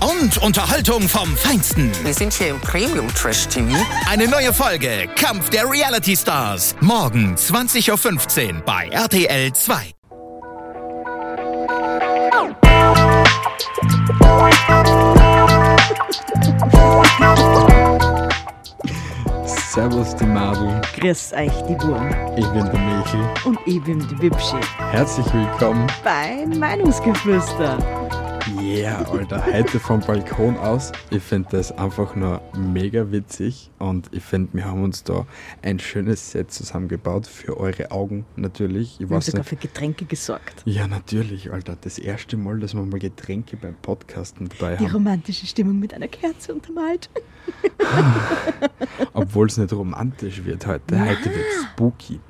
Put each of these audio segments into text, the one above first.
Und Unterhaltung vom Feinsten. Wir sind hier im Premium Trash TV. Eine neue Folge Kampf der Reality Stars. Morgen 20.15 Uhr bei RTL 2. Servus die Madel, Grüß euch, die Wurm. ich bin der Michel. Und ich bin die Wipschi. Herzlich willkommen. Bei Meinungsgeflüster. Yeah, Alter, heute vom Balkon aus. Ich finde das einfach nur mega witzig und ich finde, wir haben uns da ein schönes Set zusammengebaut für eure Augen natürlich. Ich Wir haben sogar nicht. für Getränke gesorgt. Ja, natürlich, Alter. Das erste Mal, dass wir mal Getränke beim Podcasten dabei Die haben. romantische Stimmung mit einer Kerze untermalt. Obwohl es nicht romantisch wird heute. Heute wird spooky.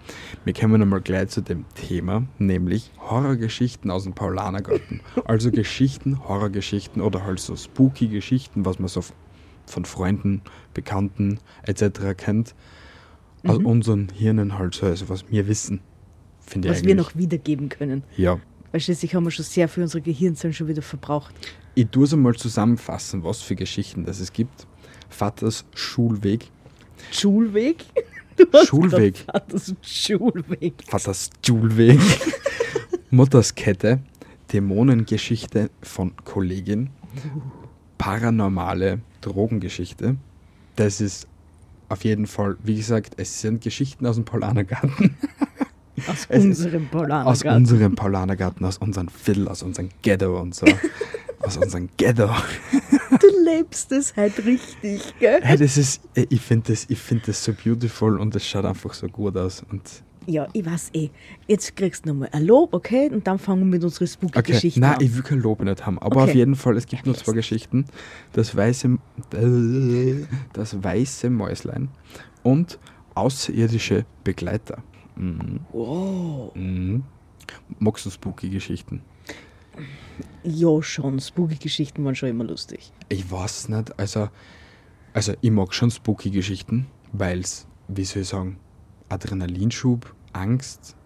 Wir kommen einmal gleich zu dem Thema, nämlich Horrorgeschichten aus dem Paulanergarten. Also Geschichten, Horrorgeschichten oder halt so spooky Geschichten, was man so von Freunden, Bekannten etc. kennt. Aus unseren Hirnen halt so, also was wir wissen. Finde ich Was wir noch wiedergeben können. Ja. Weil schließlich haben wir schon sehr viel unsere Gehirnzellen schon wieder verbraucht. Ich tue es einmal zusammenfassen, was für Geschichten das es gibt. Vaters Schulweg. Schulweg? Schulweg. Vaters Schulweg. Vaters Schulweg. Mutters Kette. Dämonengeschichte von Kollegin. Paranormale Drogengeschichte. Das ist auf jeden Fall, wie gesagt, es sind Geschichten aus dem Paulanergarten. Aus Es unserem Aus Paulanergarten. unserem Paulanergarten, aus unserem Viertel, aus unserem Ghetto und so. aus unserem Ghetto. Du lebst es halt richtig, gell? Hey, das ist, ich finde das, ich find das so beautiful und es schaut einfach so gut aus. Und Ja, ich weiß eh. Jetzt kriegst du nochmal ein Lob, okay? Und dann fangen wir mit unseren okay, Spooky-Geschichten nein, an. ich will kein Lob nicht haben. Aber Okay. auf jeden Fall, es gibt nur zwei. Geschichten. Das weiße, das weiße Mäuslein und außerirdische Begleiter. Mhm. Oh, Mhm. Magst du spooky Geschichten? ja, schon. Spooky-Geschichten waren schon immer lustig. Ich weiß nicht, also, also ich mag schon spooky Geschichten, weil es, wie soll ich sagen, Adrenalinschub, Angst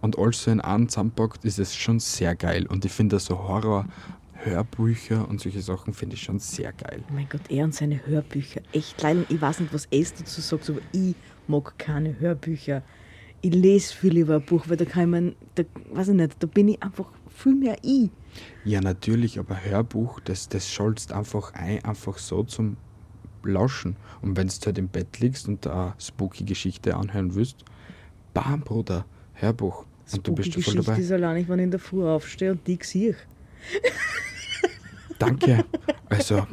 und alles so in einem zusammenpackt, ist es schon sehr geil. Und ich finde so Horror-Hörbücher und solche Sachen finde ich schon sehr geil. Oh mein Gott, er und seine Hörbücher. Echt leider. Ich weiß nicht, was es dazu sagt, aber ich mag keine Hörbücher. Ich lese viel lieber ein Buch, weil da kann man, da, weiß ich nicht, da bin ich einfach viel mehr ich. Ja, natürlich, aber Hörbuch, das, das schaltest einfach ein, einfach so zum Lauschen. Und wenn du halt im Bett liegst und da eine spooky Geschichte anhören willst, bam, Bruder, Hörbuch. Und du bist Spooky voll dabei. ist allein, wenn ich in der Früh aufstehe und die sehe. Danke. Also,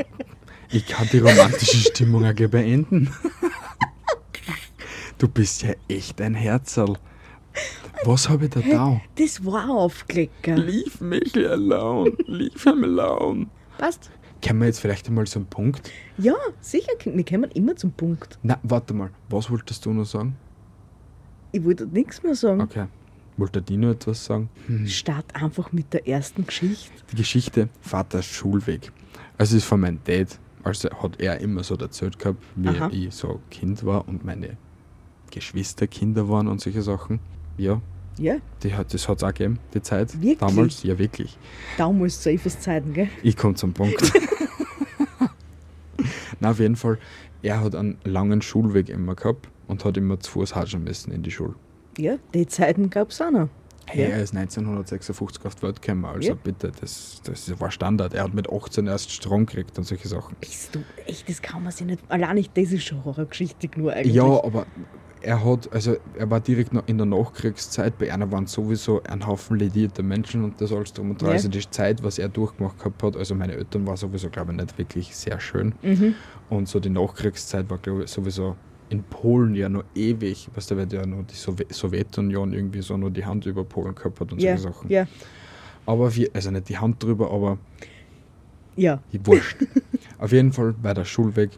ich kann die romantische Stimmung auch gleich beenden. Du bist ja echt ein Herzerl. Was habe ich da da? Das war Aufklicker. Leave me alone. Leave him alone. Passt? Können wir jetzt vielleicht einmal einen Punkt? Ja, sicher. Wir kommen immer zum Punkt. Na, warte mal. Was wolltest du noch sagen? Ich wollte nichts mehr sagen. Okay. Wollte die noch etwas sagen? Hm. Start einfach mit der ersten Geschichte. Die Geschichte Vaters Schulweg. Also es ist von meinem Dad. Also hat er immer so erzählt gehabt, wie Aha. ich so Kind war und meine Geschwister Kinder waren und solche Sachen. Ja, Ja, die hat, das hat es auch gegeben, die Zeit. Wirklich? Damals, ja wirklich. damals zu Eifes Zeiten, gell? Ich komme zum Punkt. Na, auf jeden Fall, er hat einen langen Schulweg immer gehabt und hat immer zu Fuß hatschen müssen in die Schule. Ja, die Zeiten gab es auch noch. Hey, Ja. er ist 1956 auf die Welt gekommen, also Ja. bitte, das, das war Standard. Er hat mit 18 erst Strom gekriegt und solche Sachen. Bist du echt, das kann man sich nicht. Allein nicht, das ist schon Horrorgeschichte nur eigentlich. Ja, aber er hat, also er war direkt noch in der Nachkriegszeit, bei einer waren sowieso ein Haufen ledierte Menschen und das alles drum und dran. Ja. Also die Zeit, was er durchgemacht gehabt hat, also meine Eltern war sowieso, glaube ich, nicht wirklich sehr schön. Mhm. Und so die Nachkriegszeit war, glaube ich, sowieso in Polen ja noch ewig, weißt du, weil ja noch die Sowe- Sowjetunion irgendwie so nur die Hand über Polen gehabt hat und ja, solche Sachen. ja. Aber wir, also nicht die Hand drüber, aber Ja. Wurscht. auf jeden Fall war der Schulweg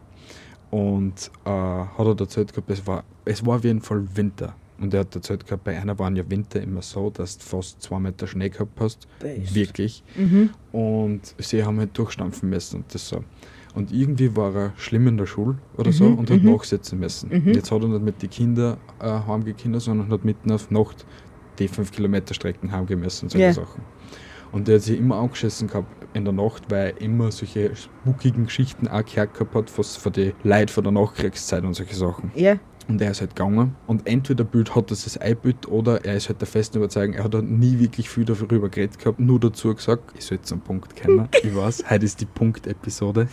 und äh, hat er erzählt gehabt, es war, es war auf jeden Fall Winter. Und er hat erzählt gehabt, bei einer waren ja Winter immer so, dass du fast zwei Meter Schnee gehabt hast. Best. Wirklich. Und sie haben halt durchstampfen müssen und das so. Und irgendwie war er schlimm in der Schule oder so und hat nachsitzen müssen. Und Jetzt hat er nicht mit den Kindern äh, heimgehen sondern hat mitten auf Nacht die 5 Kilometer Strecken heimgehen müssen, solche Ja. Sachen. Und der hat sich immer angeschissen gehabt in der Nacht, weil er immer solche spookigen Geschichten auch gehört gehabt hat, was für die Leute von der Nachkriegszeit und solche Sachen. Ja. Und er ist halt gegangen. Und entweder Bild hat das das einbild oder er ist halt der festen Überzeugung, er hat halt nie wirklich viel darüber geredet gehabt, nur dazu gesagt, ich soll zum Punkt kommen. ich weiß, heute ist die Punkt-Episode.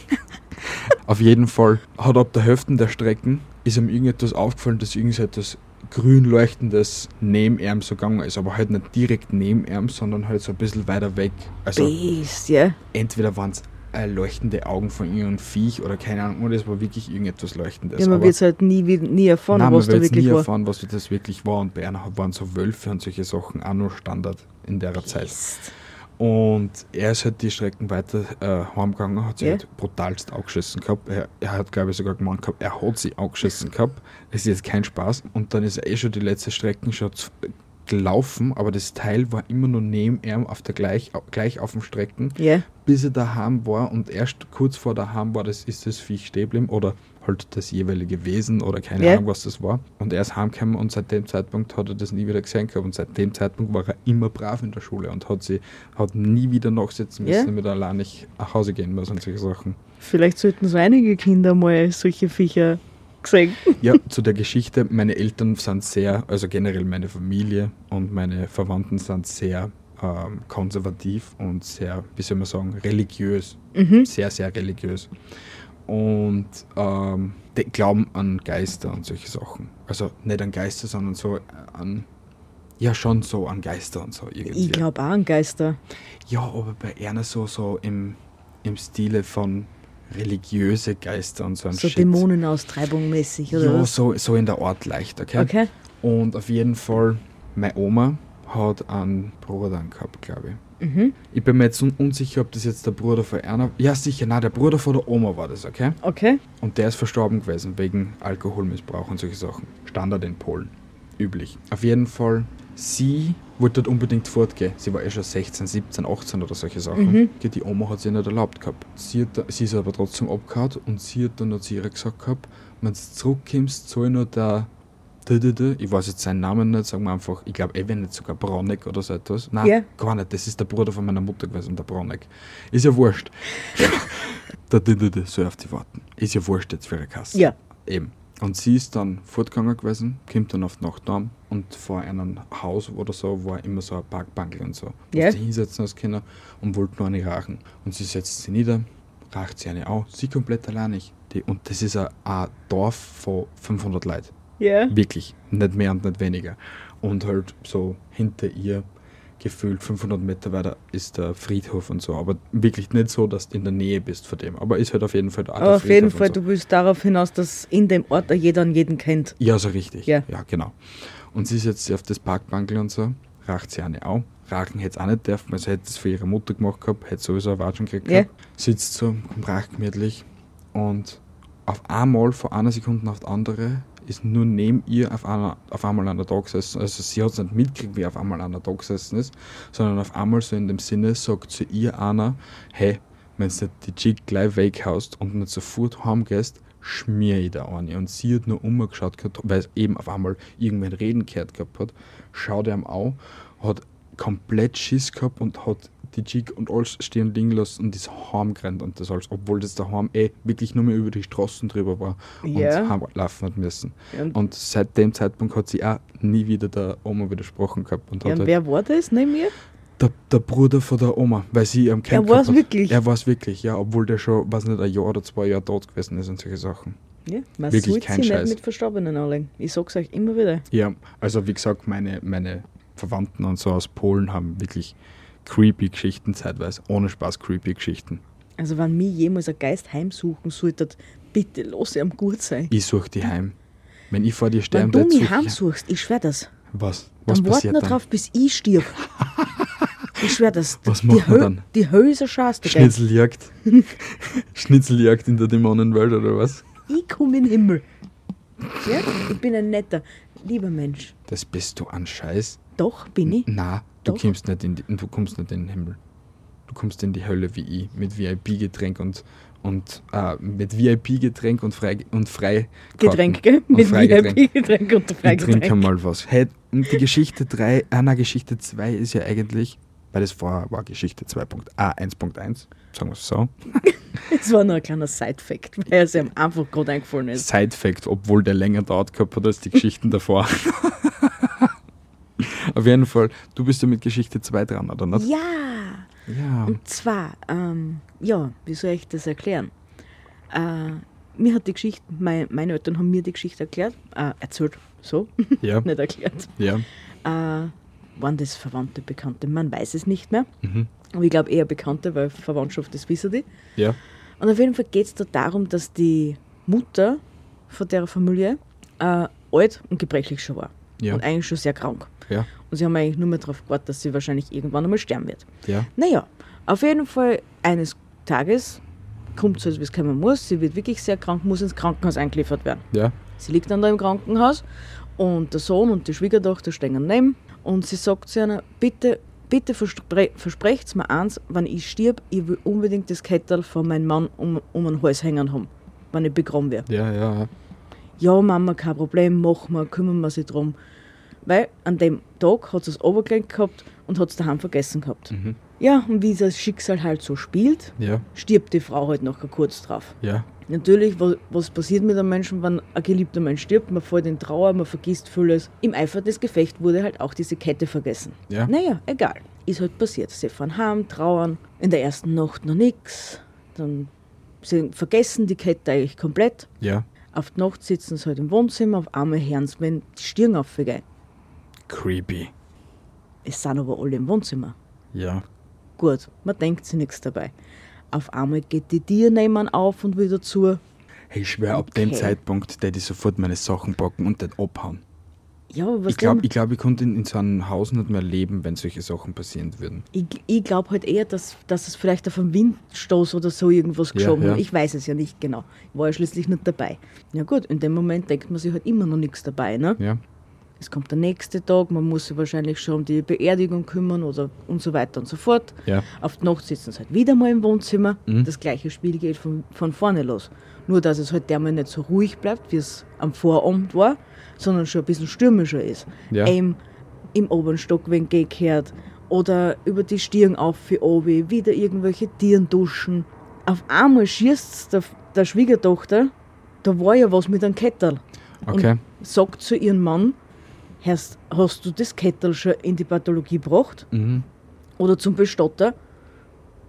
Auf jeden Fall hat ab der Hälfte der Strecken ist ihm irgendetwas aufgefallen, dass irgendetwas grün leuchtendes neben ihm so gegangen ist, aber halt nicht direkt neben ihm, sondern halt so ein bisschen weiter weg. Also Best, ja. entweder waren es äh, leuchtende Augen von irgendeinem Viech oder keine Ahnung, oder es war wirklich irgendetwas Leuchtendes. Ja, man wird halt nie, nie erfahren, Nein, was man da wird wirklich nie war. erfahren, was das wirklich war. Und bei einer waren so Wölfe und solche Sachen auch noch Standard in der Zeit. Best. Und er ist halt die Strecken weiter äh, heimgegangen, hat sich Ja. halt brutalst angeschissen gehabt. Er, er hat, glaube ich, sogar gemeint gehabt, er hat sie angeschissen gehabt. Es ist jetzt kein Spaß. Und dann ist er eh schon die letzte Strecken schon gelaufen, aber das Teil war immer nur neben ihm auf der gleich, gleich auf dem Strecken Ja. bis er daheim war und erst kurz vor daheim war, das ist das Viech stehen oder halt das jeweilige Wesen oder keine Ja. Ahnung, was das war. Und er ist heimgekommen und seit dem Zeitpunkt hat er das nie wieder gesehen gehabt und seit dem Zeitpunkt war er immer brav in der Schule und hat sie hat nie wieder nachsitzen müssen, damit er allein nicht nach Hause gehen muss und solche Sachen. Vielleicht sollten so einige Kinder mal solche Viecher gesehen. Ja, zu der Geschichte, meine Eltern sind sehr, also generell meine Familie und meine Verwandten sind sehr ähm, konservativ und sehr, wie soll man sagen, religiös. Sehr, sehr religiös. Und ähm, die glauben an Geister und solche Sachen. Also nicht an Geister, sondern so an, ja schon so an Geister und so irgendwie. Ich glaube auch an Geister. Ja, aber bei einer so, so im, im Stile von religiöse Geister und so ein So Shit. Dämonenaustreibung mäßig, oder Ja, was? so, so in der Art leicht, okay? Okay. Und auf jeden Fall, meine Oma hat einen Bruder gehabt, glaube ich. Mhm. Ich bin mir jetzt un unsicher, ob das jetzt der Bruder von einer. Ja, sicher, nein, der Bruder von der Oma war das, okay? Okay. Und der ist verstorben gewesen wegen Alkoholmissbrauch und solche Sachen. Standard in Polen. Üblich. Auf jeden Fall, sie wollte dort unbedingt fortgehen. Sie war eh schon 16, 17, 18 oder solche Sachen. Okay, Die Oma hat sie nicht erlaubt gehabt. Sie, hat, sie ist aber trotzdem abgehauen und sie hat dann noch zu ihr gesagt gehabt, wenn du zurückkommst, soll nur der ich weiß jetzt seinen Namen nicht, sagen wir einfach, ich glaube, eh, wenn nicht sogar Bronek oder so etwas. Nein, Ja. gar nicht, das ist der Bruder von meiner Mutter gewesen, der Bronek. Ist ja wurscht. der soll auf die warten. Ist ja wurscht jetzt für ihre Kasse. Ja. Eben. Und sie ist dann fortgegangen gewesen, kommt dann auf die Nacht heim und vor einem Haus oder so war immer so ein Parkbank und so. Ja. Sie hinsetzen als Kinder und wollte nur eine rauchen. Und sie setzt sie nieder, raucht sie eine auch, sie komplett alleinig. Die, und das ist ein, ein Dorf von 500 Leuten. Ja. Wirklich. Nicht mehr und nicht weniger. Und halt so hinter ihr gefühlt 500 Meter weiter ist der Friedhof und so. Aber wirklich nicht so, dass du in der Nähe bist von dem. Aber ist halt auf jeden Fall der Aber auf jeden und Fall, so. du willst darauf hinaus, dass in dem Ort jeder an jeden kennt. Ja, so richtig. Ja. ja, genau. Und sie setzt sich auf das Parkbankel und so, raucht sie eine auch. Rauchen hätte es auch nicht dürfen, weil sie hätte es für ihre Mutter gemacht gehabt, hätte sowieso eine Watschen gekriegt Ja. gehabt. Sitzt so, raucht gemütlich und auf einmal, von einer Sekunde auf die andere, ist nur neben ihr auf, einer, auf einmal einer da gesessen. Also sie hat es nicht mitgekriegt, wie auf einmal einer da gesessen ist, sondern auf einmal so in dem Sinne sagt zu ihr einer, hey, wenn du die Chick gleich weghaust und nicht sofort heimgehst, schmier ich da eine. Und sie hat nur umgeschaut, weil es eben auf einmal irgendwen reden gehört gehabt hat, schaut ihm an, hat komplett Schiss gehabt und hat die Chick und alles stehen liegen lassen und ist heimgerannt und das alles, obwohl das daheim eh wirklich nur mehr über die Straßen drüber war und Ja. heimlaufen hat müssen. Ja, und- seit dem Zeitpunkt hat sie auch nie wieder der Oma widersprochen gehabt und Ja, und halt wer war das neben mir? der, der Bruder von der Oma, weil sie am Camp Er gehabt hat. wirklich? Er war es wirklich, ja, obwohl der schon, weiß nicht, ein Jahr oder zwei Jahre tot gewesen ist und solche Sachen. Ja, man Wirklich kein Scheiß. nicht mit Verstorbenen anlegen. Ich sag's euch immer wieder. Ja, also wie gesagt, meine, meine Verwandten und so aus Polen haben wirklich creepy Geschichten zeitweise, ohne Spaß creepy Geschichten. Also wenn mich jemals ein Geist heimsuchen sollte, bitte lass ihm gut sein. Ich suche die heim. Wenn ich vor dir Wenn sterben du werde, mich heimsuchst, ich schwör das. Was? Was Dann warte passiert dann? drauf, bis ich stirb. Ich schwör das. Was macht man Hö- dann? Die ein Schatz. gell? Schnitzeljagd. Schnitzeljagd in der Dämonenwelt oder was? Ich komme in den Himmel. Ja? Ich bin ein netter, lieber Mensch. Das bist du an Scheiß. Doch, bin ich. Na, du Doch. kommst nicht in die, du kommst nicht in den Himmel. Du kommst in die Hölle wie ich mit VIP-Getränk und und äh, mit VIP-Getränk und frei und frei Getränk, gell? Mit. VIP-Getränk und Ich trinke mal was. Hey, und die Geschichte 3, ah, nein, Geschichte 2 ist ja eigentlich, weil das vorher war Geschichte 2.a1.1, sagen wir es so. Das war nur ein kleiner Side-Fact, weil es ihm einfach gerade eingefallen ist. Side-Fact, obwohl der länger dauert gehabt hat als die Geschichten davor. Auf jeden Fall, du bist ja mit Geschichte 2 dran, oder nicht? Ja! Ja. Und zwar, ähm, ja, wie soll ich das erklären? Äh, mir hat die Geschichte, mein, meine Eltern haben mir die Geschichte erklärt, äh, erzählt, so, Ja. nicht erklärt. Ja. Äh, waren das Verwandte, Bekannte? Man weiß es nicht mehr. Mhm. Aber ich glaube eher Bekannte, weil Verwandtschaft, das wissen die. Ja. Und auf jeden Fall geht es da darum, dass die Mutter von der Familie äh, alt und gebrechlich schon war. Ja. Und eigentlich schon sehr krank. Ja. Und sie haben eigentlich nur mehr darauf gewartet, dass sie wahrscheinlich irgendwann einmal sterben wird. Ja. Naja, auf jeden Fall eines Tages kommt so, wie es kommen muss. Sie wird wirklich sehr krank, muss ins Krankenhaus eingeliefert werden. Ja. Sie liegt dann da im Krankenhaus und der Sohn und die Schwiegertochter stehen daneben und sie sagt zu einer, bitte, bitte verspre versprecht mir eins, wenn ich stirb, ich will unbedingt das Kettel von meinem Mann um, um den Hals hängen haben, wenn ich begraben werde. Ja, ja. Ja, Mama, kein Problem, machen wir, kümmern wir sich drum. Weil an dem Tag hat sie das Obergelenk gehabt und hat es daheim vergessen gehabt. Ja, und wie das Schicksal halt so spielt, Ja. stirbt die Frau halt nachher kurz drauf. Ja. Natürlich, wa- was passiert mit einem Menschen, wenn ein geliebter Mensch stirbt? Man fällt in Trauer, man vergisst vieles. Im Eifer des Gefechts wurde halt auch diese Kette vergessen. Ja. Naja, egal. Ist halt passiert. Sie fahren heim, trauern. In der ersten Nacht noch nichts. Dann sie vergessen die Kette eigentlich komplett. Ja. Auf die Nacht sitzen sie halt im Wohnzimmer, auf einmal hören sie, wenn die Stirn aufgehen. Creepy. Es sind aber alle im Wohnzimmer. Ja. Gut, man denkt sich nichts dabei. Auf einmal geht die Tür nebenan auf und wieder zu. Hey, ich schwör, ab dem. Zeitpunkt, der ich sofort meine Sachen packen und den abhauen. Ja, was Ich glaube, ich, glaub, ich konnte in, in so einem Haus nicht mehr leben, wenn solche Sachen passieren würden. Ich, ich glaube halt eher, dass, dass es vielleicht auf einen Windstoß oder so irgendwas Ja, geschoben ja. hat. Ich weiß es ja nicht genau. Ich war ja schließlich nicht dabei. Ja gut, in dem Moment denkt man sich halt immer noch nichts dabei. Ne? Ja. Es kommt der nächste Tag, man muss sich wahrscheinlich schon um die Beerdigung kümmern oder und so weiter und so fort. Ja. Auf die Nacht sitzen sie halt wieder mal im Wohnzimmer. Mhm. Das gleiche Spiel geht von, von vorne los. Nur, dass es halt dermal nicht so ruhig bleibt, wie es am Vorabend war, sondern schon ein bisschen stürmischer ist. Ja. Im, Im oberen Stock, wenn gekehrt oder über die Stirn auf für obi, wieder irgendwelche Tieren duschen. Auf einmal schießt der, der Schwiegertochter, da war ja was mit einem Kettel. Okay. Und sagt zu ihrem Mann, hast, hast du das Kettel schon in die Pathologie gebracht? Mhm. Oder zum Bestatter?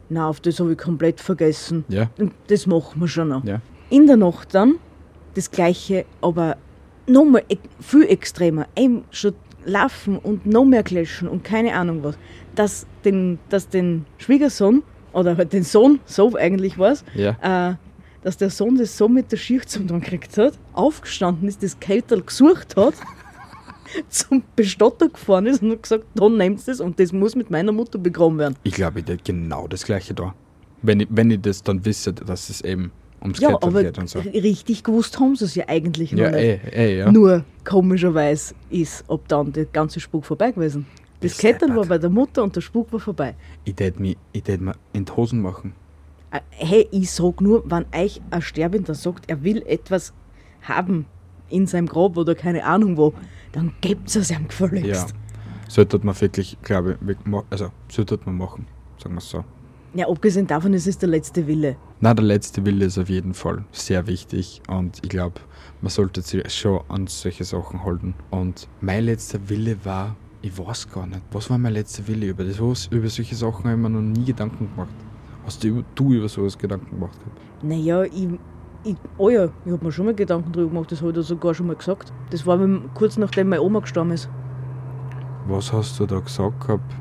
Na, auf das habe ich komplett vergessen. Ja. Das machen wir schon noch. Ja. In der Nacht dann das gleiche, aber nochmal e viel extremer. Eben schon laufen und noch mehr klatschen und keine Ahnung was. Dass den, dass den Schwiegersohn oder halt den Sohn, so eigentlich war es, Ja. äh, dass der Sohn das so mit der Schicht zum Tun gekriegt hat, aufgestanden ist, das Kettel gesucht hat, zum Bestatter gefahren ist und hat gesagt, dann nehmt das und das muss mit meiner Mutter begraben werden. Ich glaube, ich hätte genau das gleiche da. Wenn ich, wenn ich das dann wisse, dass es eben ums Ja, aber geht und so. richtig gewusst haben sie es ja eigentlich noch Ja, nicht. eh, eh, ja. Nur komischerweise ist ob dann der ganze Spuk vorbei gewesen. Das Bist Kettel war bei der Mutter und der Spuk war vorbei. Ich hätte mir, ich tät mir in die Hosen machen. Äh, Hey, ich sag nur, wenn euch ein Sterbender sagt, er will etwas haben in seinem Grab oder keine Ahnung wo, dann gebt es ihm Ja. gefälligst. Sollte man wirklich, glaube ich, also sollte man machen, sagen wir es so. Ja. abgesehen davon, es ist der letzte Wille. Na, der letzte Wille ist auf jeden Fall sehr wichtig und ich glaube, man sollte sich schon an solche Sachen halten. Und mein letzter Wille war, ich weiß gar nicht, was war mein letzter Wille über das? Was, über solche Sachen habe ich mir noch nie Gedanken gemacht. Hast du, über- du über sowas Gedanken gemacht? Naja, ich, ich, oh ja, ich habe mir schon mal Gedanken drüber gemacht, das habe ich dir sogar schon mal gesagt. Das war kurz nachdem meine Oma gestorben ist. Was hast du da gesagt gehabt?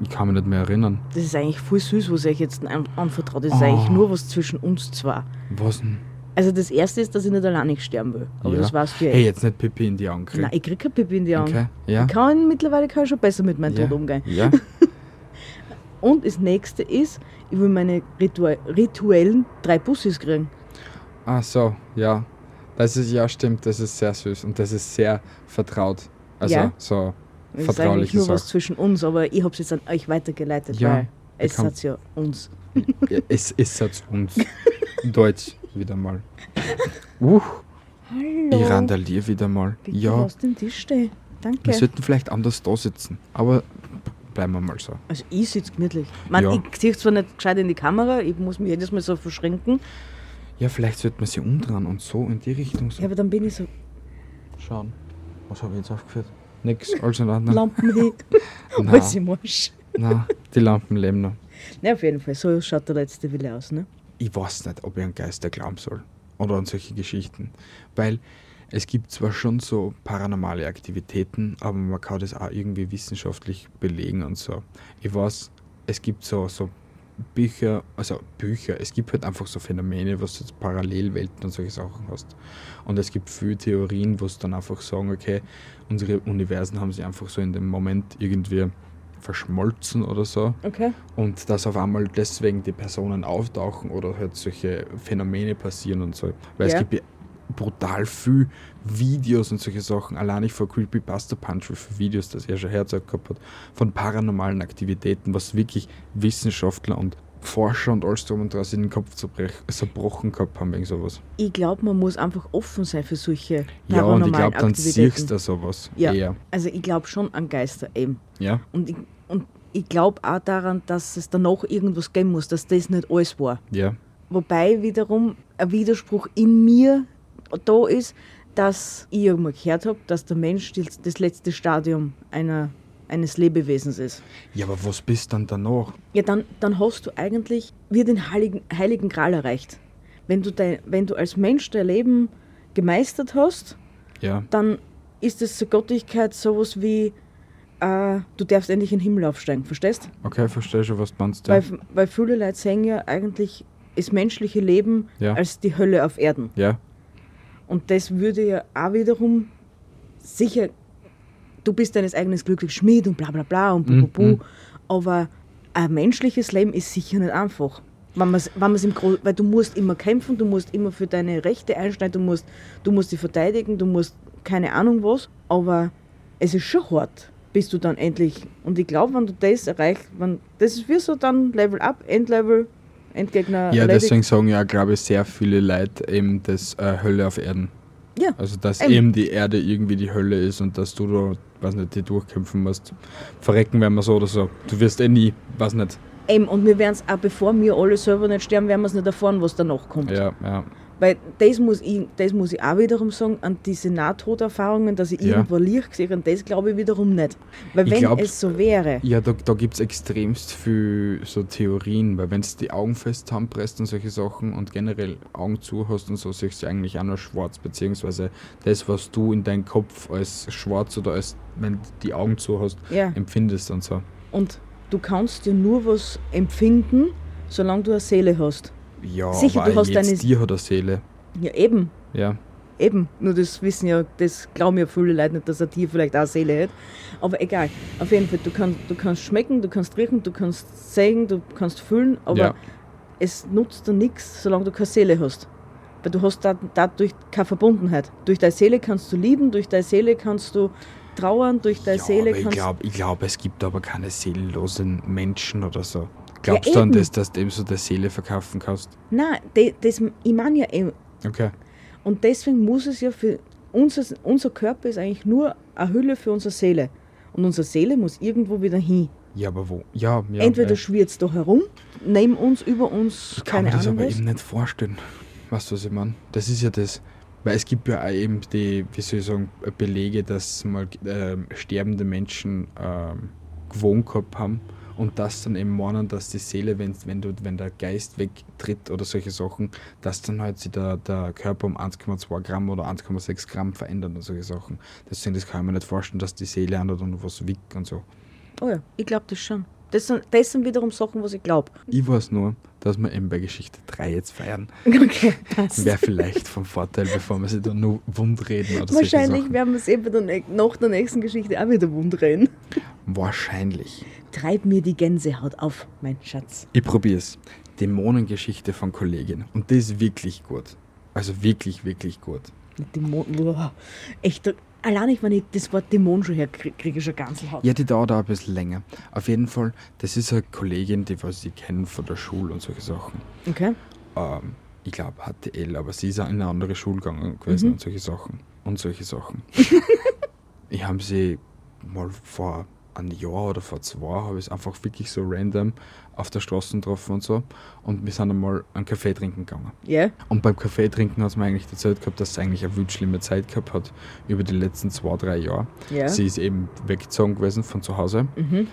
Ich kann mich nicht mehr erinnern. Das ist eigentlich voll süß, was ich euch jetzt an, anvertraut. Das ist Oh. eigentlich nur was zwischen uns zwei. Was denn? Also das erste ist, dass ich nicht alleine sterben will. Aber ja. das weißt du ja. Hey, jetzt nicht Pipi in die Augen kriegen. Nein, ich krieg kein Pipi in die Augen. Okay, ja. Ich kann, mittlerweile kann ich schon besser mit meinem ja. Tod umgehen. Ja. Und das nächste ist, ich will meine Ritu rituellen drei Bussis kriegen. Ah, so, ja. Das ist, ja, stimmt, das ist sehr süß und das ist sehr vertraut. Also, Ja. so Das ist eigentlich vertrauliche nur was zwischen uns, aber ich habe es jetzt an euch weitergeleitet, Ja, weil es hat ja uns. Es ist jetzt uns. Deutsch wieder mal. Uh, Hallo. ich randaliere wieder mal. Bitte Ja, lass den Tisch stehen. Danke. wir sollten vielleicht anders da sitzen, aber bleiben wir mal so. Also ich sitze gemütlich. Man, Ja. Ich sehe zwar nicht gescheit in die Kamera, ich muss mich jedes Mal so verschränken, Ja, vielleicht sollten wir sie umdrehen und so in die Richtung so ja, aber dann bin ich so schauen. Was habe ich jetzt aufgeführt? Nix, alles in Ordnung. Lampen Nein. alles im Arsch. Nein, die Lampen leben noch. Na, auf jeden Fall, so schaut der letzte Wille aus, ne? ich weiß nicht, ob ich an Geister glauben soll oder an solche Geschichten. Weil es gibt zwar schon so paranormale Aktivitäten, aber man kann das auch irgendwie wissenschaftlich belegen und so. Ich weiß, es gibt so, so Bücher, also Bücher, es gibt halt einfach so Phänomene, was du jetzt Parallelwelten und solche Sachen hast. Und es gibt viele Theorien, wo es dann einfach sagen, okay, unsere Universen haben sich einfach so in dem Moment irgendwie verschmolzen oder so. Okay. Und dass auf einmal deswegen die Personen auftauchen oder halt solche Phänomene passieren und so. Weil Ja. es gibt ja brutal viel Videos und solche Sachen. Allein ich vor Creepypasta Punch, wie viele Videos das er schon herzog gehabt hat, von paranormalen Aktivitäten, was wirklich Wissenschaftler und Forscher und alles drum und dran in den Kopf zerbrochen gehabt haben wegen sowas. Ich glaube, man muss einfach offen sein für solche Ja, und ich glaube, dann siehst du sowas Ja. eher. Also ich glaube schon an Geister eben. Ja, Und ich, und ich glaube auch daran, dass es danach irgendwas geben muss, dass das nicht alles war. ja, Wobei wiederum ein Widerspruch in mir da ist, dass ich mal gehört habe, dass der Mensch das letzte Stadium einer, eines Lebewesens ist. ja, aber was bist dann danach? Ja, dann, dann hast du eigentlich wie den Heiligen, Heiligen Gral erreicht. Wenn du, dein, wenn du als Mensch dein Leben gemeistert hast, Ja, dann ist es zur Göttlichkeit sowas wie, äh, du darfst endlich in den Himmel aufsteigen, verstehst? okay, verstehe schon, was du meinst. Ja. Weil, weil viele Leute sehen ja eigentlich das menschliche Leben Ja. als die Hölle auf Erden. ja, Und das würde ja auch wiederum sicher, du bist deines eigenen Glückes Schmied und bla bla bla und bu, bu, bu, Mhm. aber ein menschliches Leben ist sicher nicht einfach. Wenn man's, wenn man's im Gro weil du musst immer kämpfen, du musst immer für deine Rechte einstehen, du musst, du musst die verteidigen, du musst keine Ahnung was, aber es ist schon hart, bis du dann endlich, und ich glaube, wenn du das erreichst, wenn, das ist wie so dann Level Up, Endlevel, Endgegner Ja, erledigt. deswegen sagen ja, glaube ich, sehr viele Leute eben das äh, Hölle auf Erden. Ja, Also, dass Eben. eben die Erde irgendwie die Hölle ist und dass du da, weiß nicht, die durchkämpfen musst. Verrecken werden wir so oder so. Du wirst eh nie, weiß nicht. Eben, und wir werden es auch, bevor wir alle selber nicht sterben, werden wir es nicht erfahren, was danach kommt. Ja, ja. Weil das muss, ich, das muss ich auch wiederum sagen, an diese Nahtoderfahrungen, dass ich Ja. irgendwo Licht gesehen habe, das glaube ich wiederum nicht. Weil Ich wenn glaub- es so wäre, Ja, da, da gibt es extremst viel so Theorien, weil wenn du die Augen fest zusammenpresst und solche Sachen und generell Augen zu hast und so, siehst du eigentlich auch nur schwarz, beziehungsweise das, was du in deinem Kopf als schwarz oder als, wenn du die Augen zu hast, ja, empfindest und so. und du kannst ja nur was empfinden, solange du eine Seele hast. Ja, Sicher, aber du hast deine- Tier hat eine Seele. Ja, eben, Ja, eben. Nur das wissen ja, das glauben ja viele Leute nicht, dass ein Tier vielleicht auch eine Seele hat. Aber egal, auf jeden Fall, du kannst, du kannst schmecken, du kannst riechen, du kannst sehen, du kannst fühlen, aber Ja. es nutzt dir nichts, solange du keine Seele hast. Weil du hast da, dadurch keine Verbundenheit. Durch deine Seele kannst du lieben, durch deine Seele kannst du trauern, durch deine ja Seele ich kannst glaube, ich glaub, es gibt aber keine seelenlosen Menschen oder so. Glaubst Ja, du an das, dass du eben so der Seele verkaufen kannst? Nein, de, das, ich meine ja eben. Okay. Und deswegen muss es ja für unser, unser Körper ist eigentlich nur eine Hülle für unsere Seele. Und unsere Seele muss irgendwo wieder hin. Ja, aber wo? Ja, ja. Entweder äh, schwirrt es da herum, neben uns, über uns, Ich kann keine mir das Ahnung aber was. eben nicht vorstellen. Weißt du, was ich meine? Das ist ja das. Weil es gibt ja auch eben die, wie soll ich sagen, Belege, dass mal ähm, sterbende Menschen ähm, gewohnt gehabt haben und das dann eben meinen, dass die Seele, wenn, wenn, du, wenn der Geist wegtritt oder solche Sachen, dass dann halt sich der, der Körper um 1,2 Gramm oder 1,6 Gramm verändert und solche Sachen. Deswegen, das kann ich mir nicht vorstellen, dass die Seele an und was wiegt und so. Oh ja, ich glaube das schon. Das sind, das sind wiederum Sachen, was ich glaube. Ich weiß nur, dass wir eben bei Geschichte 3 jetzt feiern. Okay, passt. Wäre vielleicht vom Vorteil, bevor wir sie dann nur wundreden oder solche Wahrscheinlich werden wir es eben nach der nächsten Geschichte auch wieder wundreden. Wahrscheinlich. Treib mir die Gänsehaut auf, mein Schatz. Ich probier's. Dämonengeschichte von Kollegin. Und das ist wirklich gut. Also wirklich, wirklich gut. Mit Dämon Uah. Echt, allein ich, wenn ich das Wort Dämon schon her kriege, krieg ich schon Ganselhaut. Ja, die dauert auch ein bisschen länger. Auf jeden Fall, das ist eine Kollegin, die was ich kenne von der Schule und solche Sachen. Okay. Ähm, ich glaube HTL, aber sie ist auch in eine andere Schule gegangen gewesen und solche Sachen. Und solche Sachen. ich habe sie mal vor einem Jahr oder vor zwei, habe ich es einfach wirklich so random auf der Straße getroffen und so. Und wir sind einmal einen Kaffee trinken gegangen. Ja. Und beim Kaffee trinken hat sie mir eigentlich erzählt gehabt, dass sie eigentlich eine wirklich schlimme Zeit gehabt hat über die letzten zwei, drei Jahre. Ja. Sie ist eben weggezogen gewesen von zu Hause. Mhm.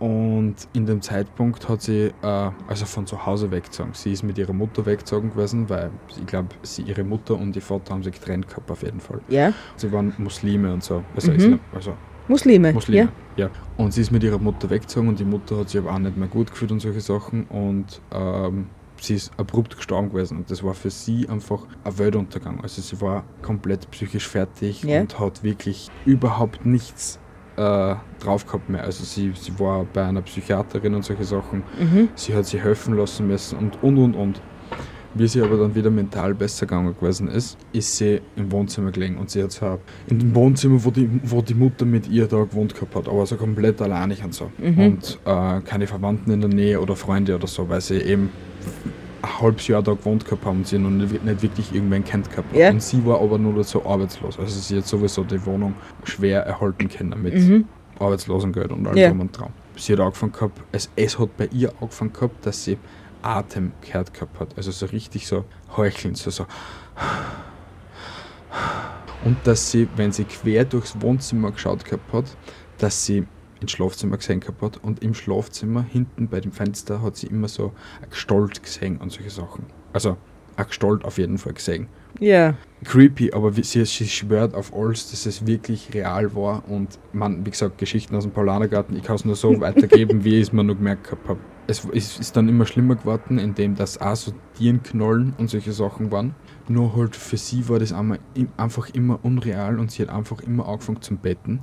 Und in dem Zeitpunkt hat sie, äh, also von zu Hause weggezogen. Sie ist mit ihrer Mutter weggezogen gewesen, weil ich glaube, sie, ihre Mutter und ihr Vater haben sich getrennt gehabt auf jeden Fall. Ja. Sie waren Muslime und so. Also, Mhm. Islam, also Muslime. Muslime. Ja. Und sie ist mit ihrer Mutter weggezogen und die Mutter hat sich aber auch nicht mehr gut gefühlt und solche Sachen. Und ähm, sie ist abrupt gestorben gewesen. Und das war für sie einfach ein Weltuntergang. Also sie war komplett psychisch fertig Ja. und hat wirklich überhaupt nichts äh, drauf gehabt mehr. Also sie, sie war bei einer Psychiaterin und solche Sachen. Ja. Mhm. Sie hat sich helfen lassen müssen und und und und. Wie sie aber dann wieder mental besser gegangen gewesen ist, ist sie im Wohnzimmer gelegen und sie hat zwar in dem Wohnzimmer, wo die, wo die Mutter mit ihr da gewohnt gehabt hat, aber so komplett alleinig und so. Mhm. Und äh, keine Verwandten in der Nähe oder Freunde oder so, weil sie eben ein halbes Jahr da gewohnt gehabt haben und sie noch nicht, nicht wirklich irgendwen kennt gehabt haben. Und sie war aber nur so arbeitslos. Also sie hat sowieso die Wohnung schwer erhalten können mit Mhm. Arbeitslosengeld und allem Ja. drum und dran. Sie hat angefangen gehabt, es, es hat bei ihr angefangen gehabt, dass sie Atem gehört gehabt hat. Also so richtig so heucheln, so so. Und dass sie, wenn sie quer durchs Wohnzimmer geschaut gehabt hat, dass sie ins Schlafzimmer gesehen gehabt hat und im Schlafzimmer hinten bei dem Fenster hat sie immer so ein Gestalt gesehen und solche Sachen. Also ein Gestalt auf jeden Fall gesehen Ja. creepy, aber sie, sie schwört auf alles, dass es wirklich real war. Und man, wie gesagt, Geschichten aus dem Paulanergarten, ich kann es nur so weitergeben, wie ich es mir noch gemerkt habe. Es ist, dann immer schlimmer geworden, indem das auch so Tierenknollen und solche Sachen waren. Nur halt für sie war das einmal, einfach immer unreal und sie hat einfach immer angefangen zum Betten.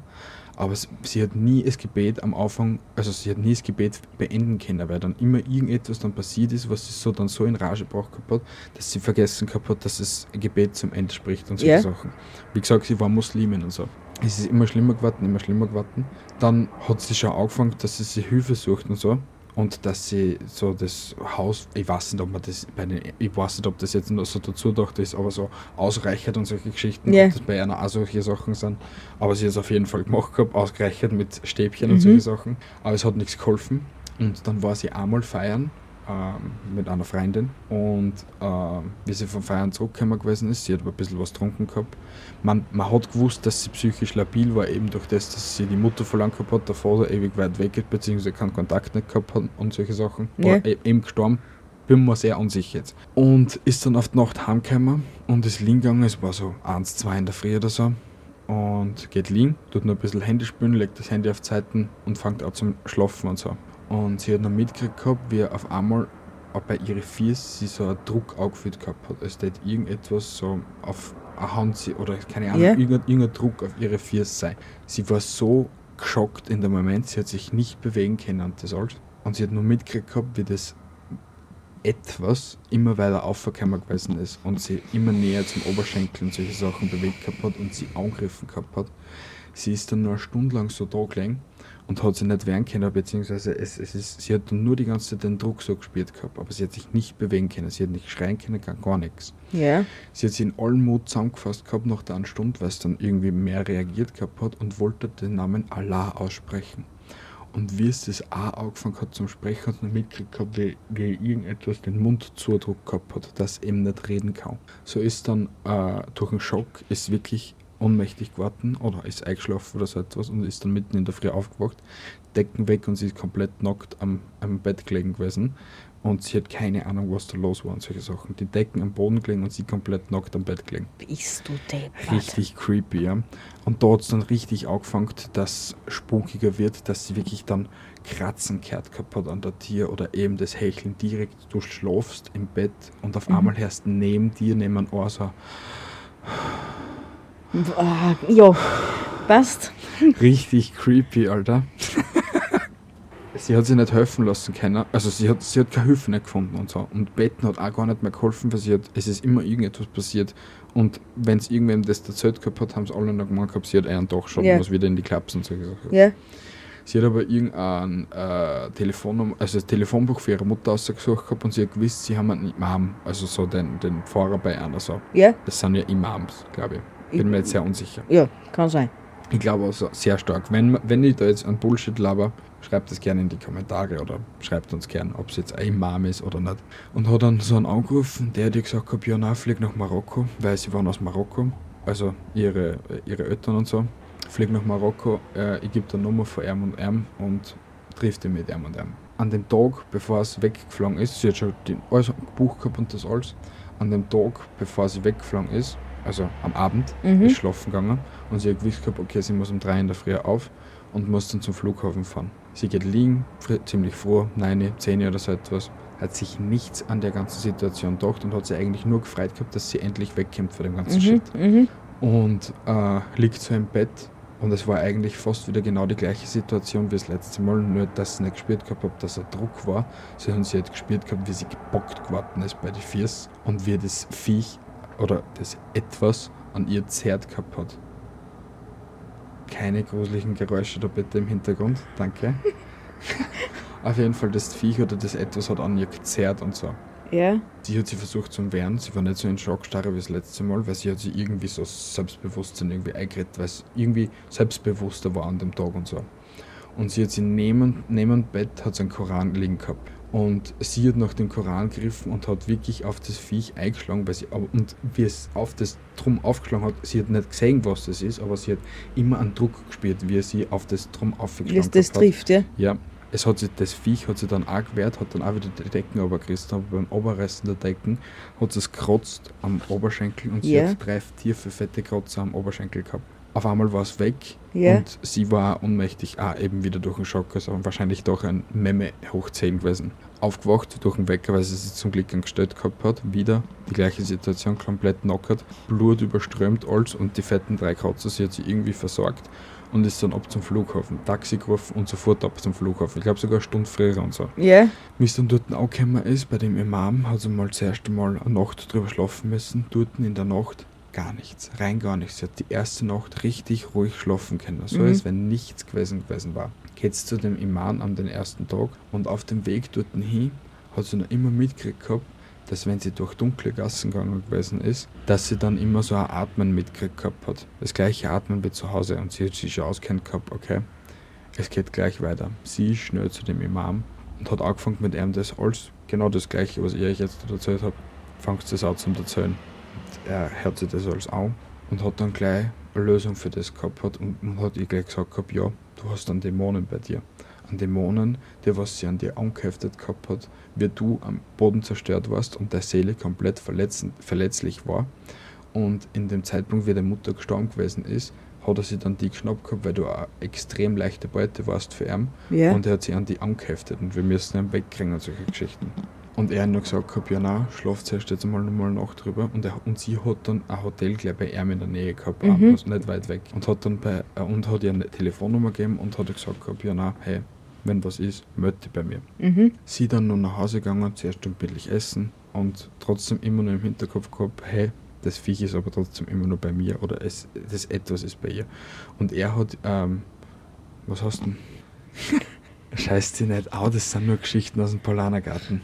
Aber sie hat nie das Gebet am Anfang, also sie hat nie das Gebet beenden können, weil dann immer irgendetwas dann passiert ist, was sie so dann so in Rage gehabt hat, dass sie vergessen hat, dass das Gebet zum Ende spricht und solche Ja. Sachen. Wie gesagt, sie war Muslimin und so. Es ist immer schlimmer geworden, immer schlimmer geworden. Dann hat sie schon angefangen, dass sie sich Hilfe sucht und so. Und dass sie so das Haus, ich weiß nicht, ob man das bei den, ich weiß nicht, ob das jetzt noch so dazu gedacht ist, aber so ausreichert und solche Geschichten, Ja. ob das bei einer auch solche Sachen sind. Aber sie hat es auf jeden Fall gemacht gehabt, ausgereichert mit Stäbchen Mhm. und solche Sachen. Aber es hat nichts geholfen. Und dann war sie einmal feiern ähm, mit einer Freundin und ähm, wie sie vom Feiern zurückgekommen gewesen ist, sie hat aber ein bisschen was getrunken gehabt. Man, man hat gewusst, dass sie psychisch labil war, eben durch das, dass sie die Mutter verlangt gehabt hat, der Vater ewig weit weg ist, beziehungsweise keinen Kontakt nicht gehabt hat und solche Sachen. Ja. Oder eben gestorben. Bin mir sehr unsicher jetzt. Und ist dann auf die Nacht heimgekommen und ist liegen gegangen, es war so 1, 2 in der Früh oder so. Und geht liegen, tut noch ein bisschen Handy spielen, legt das Handy auf die Seiten und fängt an zum Schlafen und so. Und sie hat noch mitgekriegt gehabt, wie auf einmal bei ihren Fies sie so einen Druck aufgeführt gehabt hat. Es hätte irgendetwas so auf eine Hand sie- oder keine Ahnung, Ja. irgendein, irgendein Druck auf ihre Fies sei. Sie war so geschockt in dem Moment, sie hat sich nicht bewegen können und das alles. Und sie hat nur mitgekriegt gehabt, wie das etwas immer weiter aufgekommen gewesen ist und sie immer näher zum Oberschenkel und solche Sachen bewegt gehabt hat und sie angegriffen gehabt hat. Sie ist dann nur eine Stunde lang so da gelegen und hat sich nicht wehren können, beziehungsweise es, es ist, sie hat nur die ganze Zeit den Druck so gespürt gehabt, aber sie hat sich nicht bewegen können, sie hat nicht schreien können, gar, gar nichts. Ja. Sie hat sich in allem Mut zusammengefasst gehabt nach der einen Stunde, weil es dann irgendwie mehr reagiert gehabt hat und wollte den Namen Allah aussprechen. Und wie es das auch angefangen hat zum Sprechen, hat man mitgekriegt gehabt, wie, wie irgendetwas den Mund zudruck gehabt hat, dass eben nicht reden kann. So ist dann äh, durch den Schock, ist wirklich ohnmächtig geworden oder ist eingeschlafen oder so etwas und ist dann mitten in der Früh aufgewacht, Decken weg und sie ist komplett nackt am, am Bett gelegen gewesen. Und sie hat keine Ahnung, was da los war und solche Sachen. Die Decken am Boden gelegen und sie komplett nackt am Bett gelegen. Bist du deppert. Richtig creepy, ja. Und da hat es dann richtig angefangen, dass spukiger wird, dass sie wirklich dann Kratzen gehört hat an der Tier oder eben das Hecheln direkt. Du schlafst im Bett und auf einmal hörst neben dir, neben ein Ohr so, Ah, ja. Passt. Richtig creepy, Alter. sie hat sich nicht helfen lassen können. Also sie hat, sie hat keine Hilfe nicht gefunden und so. Und Betten hat auch gar nicht mehr geholfen, weil sie hat, es ist immer irgendetwas passiert. Und wenn es irgendwem das erzählt gehabt hat, haben sie alle noch gemeint gehabt, sie hat einen Tag schon Ja. was wieder in die Klaps und so gesagt. Ja. Sie hat aber irgendein äh, Telefonnummer, also das Telefonbuch für ihre Mutter ausgesucht gehabt und sie hat gewusst, sie haben einen Imam, also so den, den Pfarrer bei einer so. Ja. Das sind ja Imams, glaube ich. Bin mir jetzt sehr unsicher. Ja, kann sein. Ich glaube also sehr stark. Wenn, wenn ich da jetzt an Bullshit laber, schreibt es gerne in die Kommentare oder schreibt uns gerne, ob es jetzt ein Imam ist oder nicht. Und hat dann so einen angerufen, der hat gesagt hat, ja, nein, flieg nach Marokko, weil sie waren aus Marokko, also ihre, ihre Eltern und so. Flieg nach Marokko, äh, ich gebe die Nummer von ihm und ihm und trifft ihn mit ihm und ihm. An dem Tag, bevor es weggeflogen ist, sie hat schon den, alles gebucht gehabt und das alles, an dem Tag, bevor sie weggeflogen ist, also am Abend, Mhm. ist schlafen gegangen und sie hat gewusst gehabt, okay, sie muss um drei in der Früh auf und muss dann zum Flughafen fahren. Sie geht liegen, ziemlich froh, 9, 10 oder so etwas, hat sich nichts an der ganzen Situation gedacht und hat sich eigentlich nur gefreut gehabt, dass sie endlich wegkommt von dem ganzen Shit. Mhm. Und äh, liegt so im Bett und es war eigentlich fast wieder genau die gleiche Situation wie das letzte Mal, nur dass sie nicht gespürt gehabt hat, dass er Druck war, sondern sie hat gespürt gehabt, wie sie gebockt geworden ist bei den Füßen und wie das Viech oder das Etwas an ihr zerrt gehabt hat. Keine gruseligen Geräusche da bitte im Hintergrund, danke. Auf jeden Fall, das Viech oder das Etwas hat an ihr gezerrt und so. Ja. Sie hat sie versucht zu wehren, sie war nicht so in Schockstarre wie das letzte Mal, weil sie hat sich irgendwie so Selbstbewusstsein irgendwie eingeredet, weil es irgendwie selbstbewusster war an dem Tag und so. Und sie hat sie neben, neben dem Bett hat sie einen Koran liegen gehabt. Und sie hat nach dem Koran gegriffen und hat wirklich auf das Viech eingeschlagen, weil sie, und wie es auf das Drum aufgeschlagen hat, sie hat nicht gesehen, was das ist, aber sie hat immer einen Druck gespürt, wie er sie auf das Drum Wie aufgeschlagen es das gehabt hat. trifft, ja. Ja, es hat sich, das Viech hat sich dann auch gewehrt, hat dann auch wieder die Decken runtergerissen, aber beim Oberreißen der Decken hat es gekratzt am Oberschenkel und sie Ja. hat drei tiefe, fette Kratzer am Oberschenkel gehabt. Auf einmal war es weg Ja. und sie war ohnmächtig, auch eben wieder durch den Schock, also wahrscheinlich doch ein Memme hoch 10 gewesen. Aufgewacht durch den Wecker, weil sie sich zum Glück angestellt gehabt hat, wieder die gleiche Situation, komplett knockert, Blut überströmt alles und die fetten drei Kratzer, sie hat sie irgendwie versorgt und ist dann ab zum Flughafen, Taxi gerufen und sofort ab zum Flughafen. Ich glaube sogar eine Stunde früher und so. Ja. Wie es dann dort angekommen ist, bei dem Imam, hat sie mal zuerst einmal eine Nacht drüber schlafen müssen. Dort in der Nacht gar nichts, rein gar nichts. Sie hat die erste Nacht richtig ruhig schlafen können, so Mhm. als wenn nichts gewesen gewesen war. Geht's zu dem Imam an den ersten Tag und auf dem Weg dort hin hat sie noch immer mitgekriegt gehabt, dass wenn sie durch dunkle Gassen gegangen gewesen ist, dass sie dann immer so ein Atmen mitgekriegt gehabt hat. Das gleiche Atmen wie zu Hause und sie hat sich schon auskennt gehabt, okay, es geht gleich weiter. Sie ist schnell zu dem Imam und hat angefangen mit ihm das alles, genau das gleiche, was ich euch jetzt erzählt habe, fängt das an zum erzählen. Er hört sich das alles an und hat dann gleich eine Lösung für das gehabt hat und, und hat ihr gleich gesagt gehabt, ja, du hast dann Dämonen bei dir. An Dämonen, die was sie an dir angeheftet gehabt hat, wie du am Boden zerstört warst und deine Seele komplett verletzlich war. Und in dem Zeitpunkt, wie der Mutter gestorben gewesen ist, hat er sie dann die geschnappt gehabt, weil du eine extrem leichte Beute warst für ihn. Ja. Und er hat sie an die angeheftet und wir müssen ihn wegkriegen und solche Geschichten. Und er hat nur gesagt gehabt, ja nein, schlaft zuerst jetzt mal nochmal Nacht drüber. Und, er, und sie hat dann ein Hotel gleich bei ihm in der Nähe gehabt, Mhm. also nicht weit weg. Und hat dann bei, äh, und hat ihr eine Telefonnummer gegeben und hat gesagt gehabt, ja nein, hey, wenn was ist, melde dich bei mir. Mhm. Sie dann noch nach Hause gegangen, zuerst ein billig essen und trotzdem immer noch im Hinterkopf gehabt, hey, das Viech ist aber trotzdem immer noch bei mir oder es, das etwas ist bei ihr. Und er hat, ähm, was hast du denn? Scheiß sie nicht au, das sind nur Geschichten aus dem Polanergarten.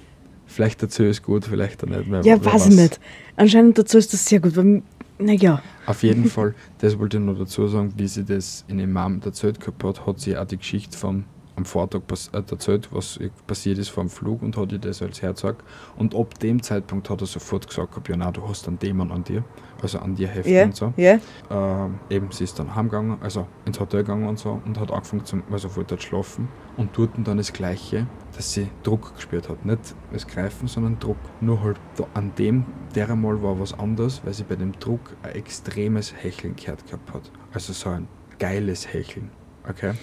Vielleicht dazu ist gut, vielleicht auch nicht mehr. Ja, weiß ich nicht. Anscheinend dazu ist das sehr gut, weil, naja, Auf jeden Fall, das wollte ich noch dazu sagen, wie sie das in Imam erzählt gehabt hat, hat sie auch die Geschichte von am Vortag äh, erzählt, was passiert ist vor dem Flug und hat ihr das als Herzog. Und ab dem Zeitpunkt hat er sofort gesagt, ja, nein, du hast einen Dämon an dir, also an dir heften ja, und so. ja, Ähm, eben, sie ist dann heimgegangen, also ins Hotel gegangen und so und hat angefangen zum, also wollte dort schlafen und dort dann das Gleiche, dass sie Druck gespürt hat. Nicht das Greifen, sondern Druck. Nur halt da, an dem, der einmal war was anderes, weil sie bei dem Druck ein extremes Hecheln gehört gehabt hat. Also so ein geiles Hecheln. Okay?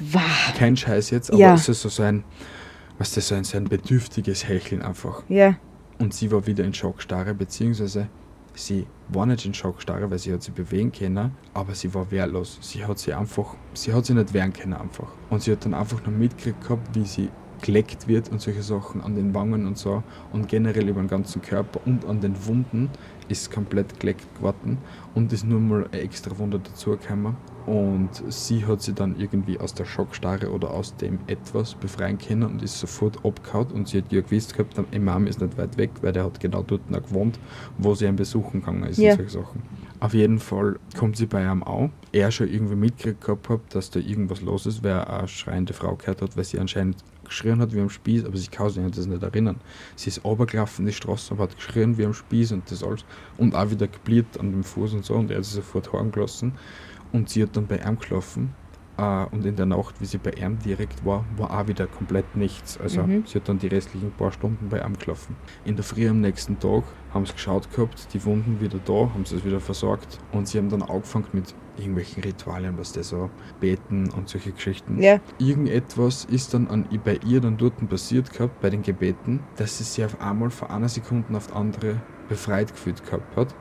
Wow, Kein Scheiß jetzt, aber Ja. es ist so so ein, was das so ein, so ein bedürftiges Hecheln einfach. ja, Und sie war wieder in Schockstarre, beziehungsweise sie war nicht in Schockstarre, weil sie hat sich bewegen können, aber sie war wehrlos. Sie hat sie einfach, sie hat sich nicht wehren können einfach. Und sie hat dann einfach nur mitgekriegt gehabt, wie sie geleckt wird und solche Sachen an den Wangen und so und generell über den ganzen Körper und an den Wunden ist komplett geleckt geworden und ist nur mal eine extra Wunde dazugekommen und sie hat sie dann irgendwie aus der Schockstarre oder aus dem etwas befreien können und ist sofort abgehauen und sie hat ja gewusst gehabt, der Imam ist nicht weit weg, weil der hat genau dort noch gewohnt, wo sie ihn besuchen gegangen ist Ja. und solche Sachen. Auf jeden Fall kommt sie bei ihm auch. Er schon irgendwie mitgekriegt gehabt dass da irgendwas los ist, weil er eine schreiende Frau gehört hat, weil sie anscheinend geschrien hat wie am Spieß, aber sie kann sich das nicht erinnern. Sie ist runtergelaufen in die Straße, aber hat geschrien wie am Spieß und das alles und auch wieder geblieben an dem Fuß und so und er hat sie sofort heim gelassen und sie hat dann bei ihm geschlafen äh, und in der Nacht, wie sie bei ihm direkt war, war auch wieder komplett nichts. Also Mhm. sie hat dann die restlichen paar Stunden bei ihm geschlafen. In der Früh am nächsten Tag haben sie geschaut gehabt, die Wunden wieder da, haben sie es wieder versorgt und sie haben dann angefangen mit irgendwelchen Ritualien, was das so beten und solche Geschichten. Ja. Irgendetwas ist dann an, bei ihr dann dort passiert gehabt, bei den Gebeten, dass sie sich auf einmal von einer Sekunde auf die andere befreit gefühlt gehabt hat.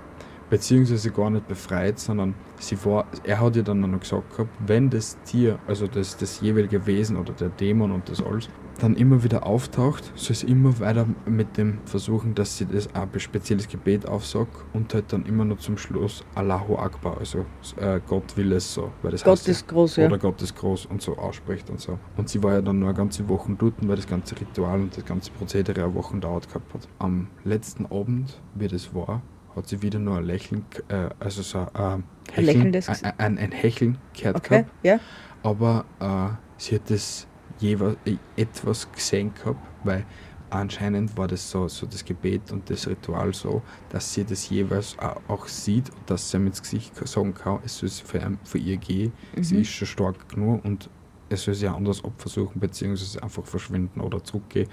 Beziehungsweise gar nicht befreit, sondern sie war, er hat ihr dann noch gesagt gehabt, wenn das Tier, also das, das jeweilige Wesen oder der Dämon und das alles, dann immer wieder auftaucht, soll sie immer weiter mit dem versuchen, dass sie das ein spezielles Gebet aufsagt und halt dann immer nur zum Schluss Allahu Akbar, also äh, Gott will es so, weil das Gott heißt ist groß, ja. oder Gott ist groß und so ausspricht und so. Und sie war ja dann nur eine ganze Woche dort, weil das ganze Ritual und das ganze Prozedere eine Woche dauert gehabt hat. Am letzten Abend, wie das war, hat sie wieder nur ein Lächeln, äh, also so ein Hecheln, ein, Gesicht. ein, ein Hecheln gehört Okay, gehabt, ja. aber äh, sie hat das äh, etwas gesehen gehabt, weil anscheinend war das so, so das Gebet und das Ritual so, dass sie das jeweils auch, sieht und dass sie ihm ins Gesicht sagen kann, es soll für, ihn- für ihr gehen, sie ist schon stark genug und es soll sie auch anders abversuchen, beziehungsweise einfach verschwinden oder zurückgehen,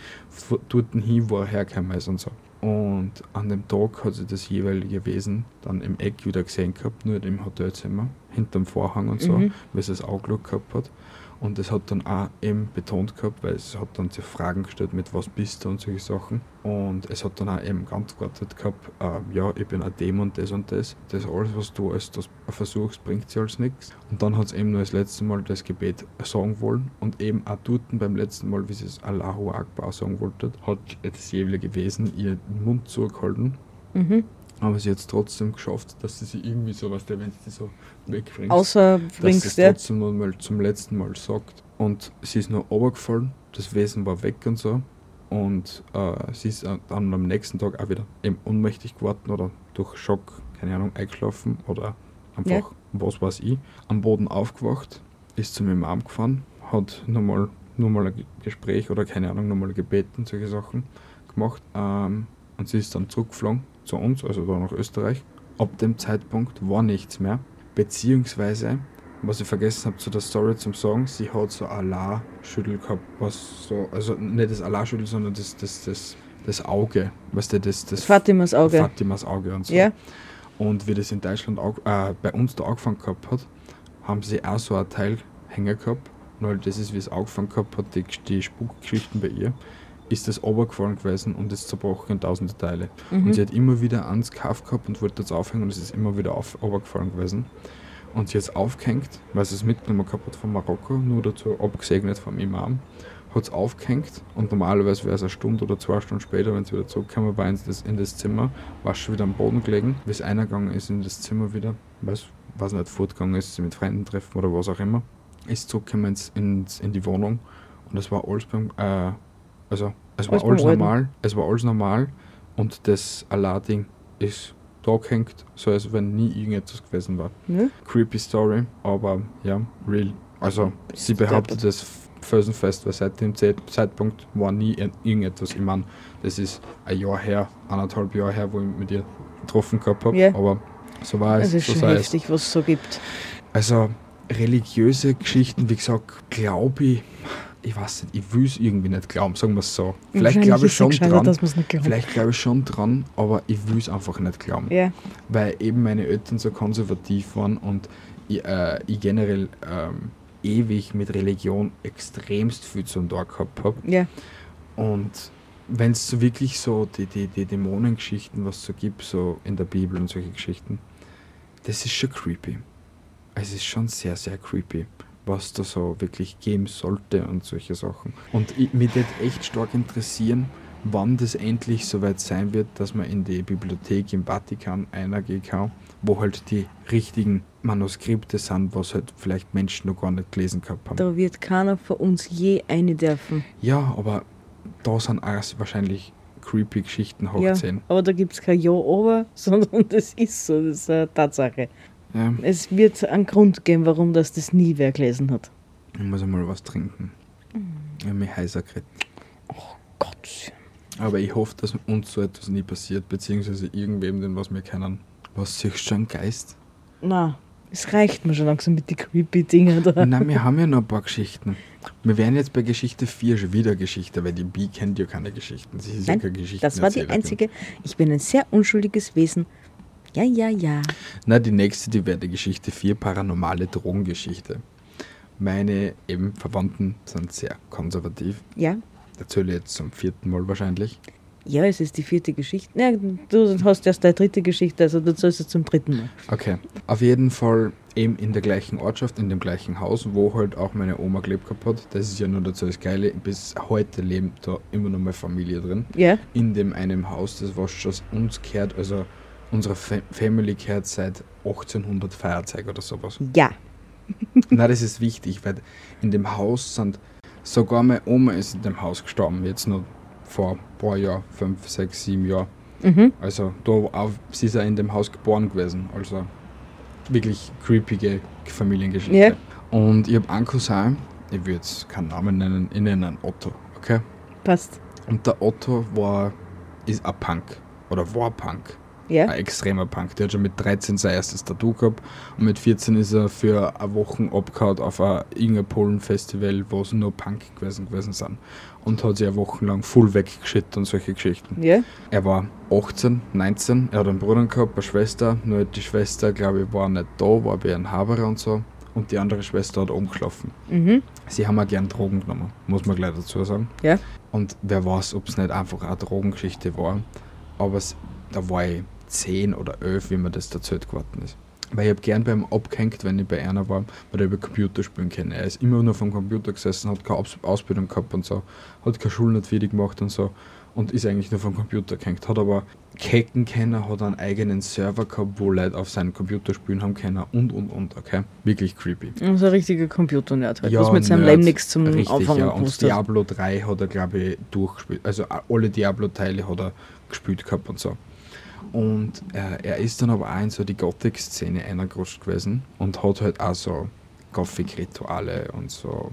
dort hin, wo er hergekommen ist und so. Und an dem Tag hat sie das jeweilige Wesen dann im Eck wieder gesehen gehabt, nur im Hotelzimmer, hinterm Vorhang und so, Mhm. weil sie das Auge gehabt hat. Und es hat dann auch eben betont gehabt, weil es hat dann so Fragen gestellt mit was bist du und solche Sachen. Und es hat dann auch eben geantwortet gehabt, äh, ja, ich bin ein Dämon, das und das. Das alles, was du als das versuchst, bringt sie als nichts. Und dann hat es eben nur das letzte Mal das Gebet sagen wollen. Und eben auch dort beim letzten Mal, wie sie es Allahu Akbar sagen wollte, hat das jeweilige Wesen ihr den Mund zugehalten. Mhm. Aber sie hat es trotzdem geschafft, dass sie sich irgendwie so, was der, wenn sie so wegbringt Außer dass sie bringst es ja. trotzdem noch mal zum letzten Mal sagt. Und sie ist nur runtergefallen, das Wesen war weg und so. Und äh, sie ist dann am nächsten Tag auch wieder eben ohnmächtig geworden oder durch Schock, keine Ahnung, eingeschlafen oder einfach, Ja. was weiß ich, am Boden aufgewacht, ist zu meinem Arm gefahren, hat nochmal nochmal ein Ge- Gespräch oder keine Ahnung, nochmal gebeten, solche Sachen gemacht. Ähm, und sie ist dann zurückgeflogen zu uns, also da nach Österreich. Ab dem Zeitpunkt war nichts mehr. Beziehungsweise, was ich vergessen habe zu der Story zum Sagen, sie hat so Allah-Schüttel gehabt, was so, also nicht das Allah-Schüttel, sondern das, das, das, das Auge, weißt du, das, das Fatimas Auge. Fatimas Auge und so. Ja. Und wie das in Deutschland auch, äh, bei uns da angefangen gehabt hat, haben sie auch so ein Teil hängen gehabt. Weil das ist, wie es angefangen gehabt hat, die, die Spukgeschichten bei ihr, ist das runtergefallen gewesen und ist zerbrochen in tausende Teile. Mhm. Und sie hat immer wieder ans Kauf gehabt und wollte das aufhängen und es ist immer wieder auf, runtergefallen gewesen. Und sie hat es aufgehängt, weil sie es mitgenommen gehabt hat von Marokko, nur dazu abgesegnet vom Imam, hat es aufgehängt und normalerweise wäre es eine Stunde oder zwei Stunden später, wenn sie wieder zurückgekommen war in das, in das Zimmer, war sie schon wieder am Boden gelegen, wie es eingegangen ist in das Zimmer wieder, weiß, weiß nicht, fortgegangen ist, sie mit Freunden treffen oder was auch immer, ist zurückgekommen ins, ins, in die Wohnung und es war alles beim, äh, also es war Alles Alten. normal, es war alles normal und das Allah-Ding ist da gehängt, so als wenn nie irgendetwas gewesen war Ja. creepy Story, aber ja, real. Also sie behauptet es felsenfest, weil seit dem Zeit- Zeitpunkt war nie ir- irgendetwas. Ich meine, das ist ein Jahr her, anderthalb Jahre her, wo ich mit ihr getroffen gehabt habe, Ja. aber so war es. Es ist so schon heftig, was es so gibt. Also religiöse Geschichten, wie gesagt, glaube ich, ich weiß nicht, ich will es irgendwie nicht glauben, sagen wir es so. Vielleicht glaube ich schon dran, vielleicht glaube ich schon dran, aber ich will es einfach nicht glauben Ja. weil eben meine Eltern so konservativ waren und ich, äh, ich generell ähm, ewig mit Religion extremst viel zu tun gehabt habe. Ja. Und wenn es so wirklich so die, die, die Dämonengeschichten, was es so gibt, so in der Bibel und solche Geschichten, das ist schon creepy. Es ist schon sehr, sehr creepy, was da so wirklich geben sollte und solche Sachen. Und ich, mich würde echt stark interessieren, wann das endlich soweit sein wird, dass man in die Bibliothek im Vatikan eingehen kann, wo halt die richtigen Manuskripte sind, was halt vielleicht Menschen noch gar nicht gelesen gehabt haben. Da wird keiner von uns je eine dürfen. Ja, aber da sind auch wahrscheinlich creepy Geschichten Ja, hochziehen. aber da gibt es kein Ja, aber, sondern das ist so, das ist eine Tatsache. Ja. Es wird einen Grund geben, warum das, das nie wer gelesen hat. Ich muss einmal was trinken. Ich habe mich heißer gekriegt. Gott. Aber ich hoffe, dass uns so etwas nie passiert, beziehungsweise irgendwem, den was wir kennen. Was du schon, Geist? Na, es reicht mir schon langsam mit den creepy Dingen da. Nein, wir haben ja noch ein paar Geschichten. Wir wären jetzt bei Geschichte 4 schon wieder Geschichte, weil die Bi kennt ja keine Geschichten. Sie ist ja Nein, keine Geschichten. das war die einzige. Ich bin ein sehr unschuldiges Wesen. Ja, ja, ja. Na, die nächste, die wäre die Geschichte 4, paranormale Drogengeschichte. Meine eben Verwandten sind sehr konservativ. Ja, Erzähle jetzt zum vierten Mal wahrscheinlich. ja, es ist die vierte Geschichte. Ja, du hast erst deine dritte Geschichte, also du sollst es zum dritten Mal. Okay. Auf jeden Fall eben in der gleichen Ortschaft, in dem gleichen Haus, wo halt auch meine Oma gelebt gehabt hat. Das ist ja nur dazu das Geile. Bis heute lebt da immer noch meine Familie drin. Ja, In dem einem Haus, das was schon uns gehört, also unsere Fa Family gehört seit 1800 Feierzeug oder sowas. ja. Na, das ist wichtig, weil in dem Haus sind, sogar meine Oma ist in dem Haus gestorben, jetzt nur vor ein paar Jahren, fünf, sechs, sieben Jahren. Mhm. Also da auch, sie ist ja in dem Haus geboren gewesen, also wirklich creepige Familiengeschichte. Ja. Und ich habe einen Cousin, ich will jetzt keinen Namen nennen, ich nenne ihn Otto, okay? Passt. Und der Otto war, ist ein Punk, oder war Punk. Ja, Ein extremer Punk. Der hat schon mit 13 sein erstes Tattoo gehabt und mit 14 ist er für eine Woche abgehauen auf ein Inge Polen Festival, wo es nur Punk gewesen, gewesen sind. Und hat sich eine Woche lang voll weggeschüttet und solche Geschichten. ja. Er war 18, 19, er hat einen Bruder gehabt, eine Schwester, nur die Schwester, glaube ich, war nicht da, war bei einem Haberer und so. Und die andere Schwester hat umgeschlafen. Mhm. Sie haben auch gern Drogen genommen, muss man gleich dazu sagen. Ja. Und wer weiß, ob es nicht einfach eine Drogengeschichte war. Aber es, da war ich 10 oder 11, wie mir das erzählt geworden ist. Weil ich habe gern beim abgehängt, wenn ich bei einer war, weil er über Computer spielen kann. Er ist immer nur vom Computer gesessen, hat keine Aus Ausbildung gehabt und so, hat keine Schule nicht fertig gemacht und so und ist eigentlich nur vom Computer gehängt. Hat aber hacken können, hat einen eigenen Server gehabt, wo Leute auf seinen Computer spielen haben können und und und, okay? Wirklich creepy. Also ein richtiger Computer-Nerd halt, was mit seinem. Leben nichts zum Richtig, Anfangen ja. Und hat. Diablo 3 hat er, glaube ich, durchgespielt. Also alle Diablo-Teile hat er gespielt gehabt und so. Und äh, er ist dann aber auch in so die Gothic-Szene eingerutscht gewesen und hat halt auch so Gothic-Rituale und so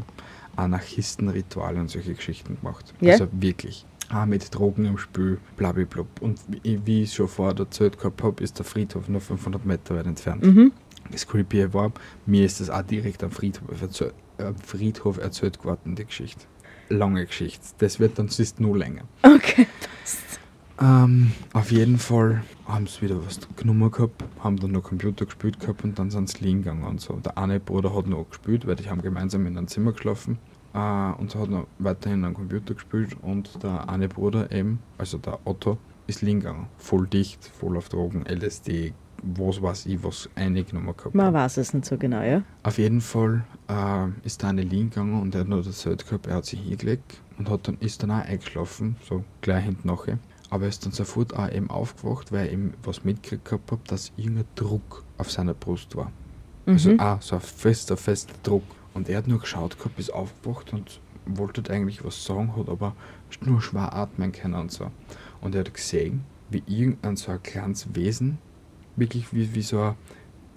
Anarchisten-Rituale und solche Geschichten gemacht. Ja? Also wirklich. Auch mit Drogen im Spiel, blablablub. Und wie, ich schon vorher erzählt gehabt habe, ist der Friedhof nur 500 Meter weit entfernt. Mhm. Das Creepy war, mir ist das auch direkt am Friedhof, erzähl- am Friedhof erzählt geworden, die Geschichte. Lange Geschichte. Das wird dann sonst nur länger. Okay. Ähm, auf jeden Fall haben sie wieder was genommen gehabt, haben dann noch Computer gespielt gehabt und dann sind sie liegen gegangen und so. Der eine Bruder hat noch gespielt, weil die haben gemeinsam in einem Zimmer geschlafen. Äh, und so hat noch weiterhin am Computer gespielt und der eine Bruder eben, also der Otto, ist liegen gegangen. Voll dicht, voll auf Drogen, LSD, was weiß ich, was eingenommen gehabt. Man weiß es nicht so genau, ja? Auf jeden Fall äh, ist der eine liegen gegangen und er hat noch erzählt gehabt, er hat sich hingelegt und hat dann, ist dann auch eingeschlafen, so gleich hinten nachher. Aber er ist dann sofort auch eben aufgewacht, weil er eben was mitgekriegt hat, dass irgendein Druck auf seiner Brust war. Also Mhm. auch so ein fester, fester Druck. Und er hat nur geschaut gehabt, ist aufgewacht und wollte eigentlich was sagen, hat aber nur schwer atmen können und so. Und er hat gesehen, wie irgendein so ein kleines Wesen, wirklich wie, wie so ein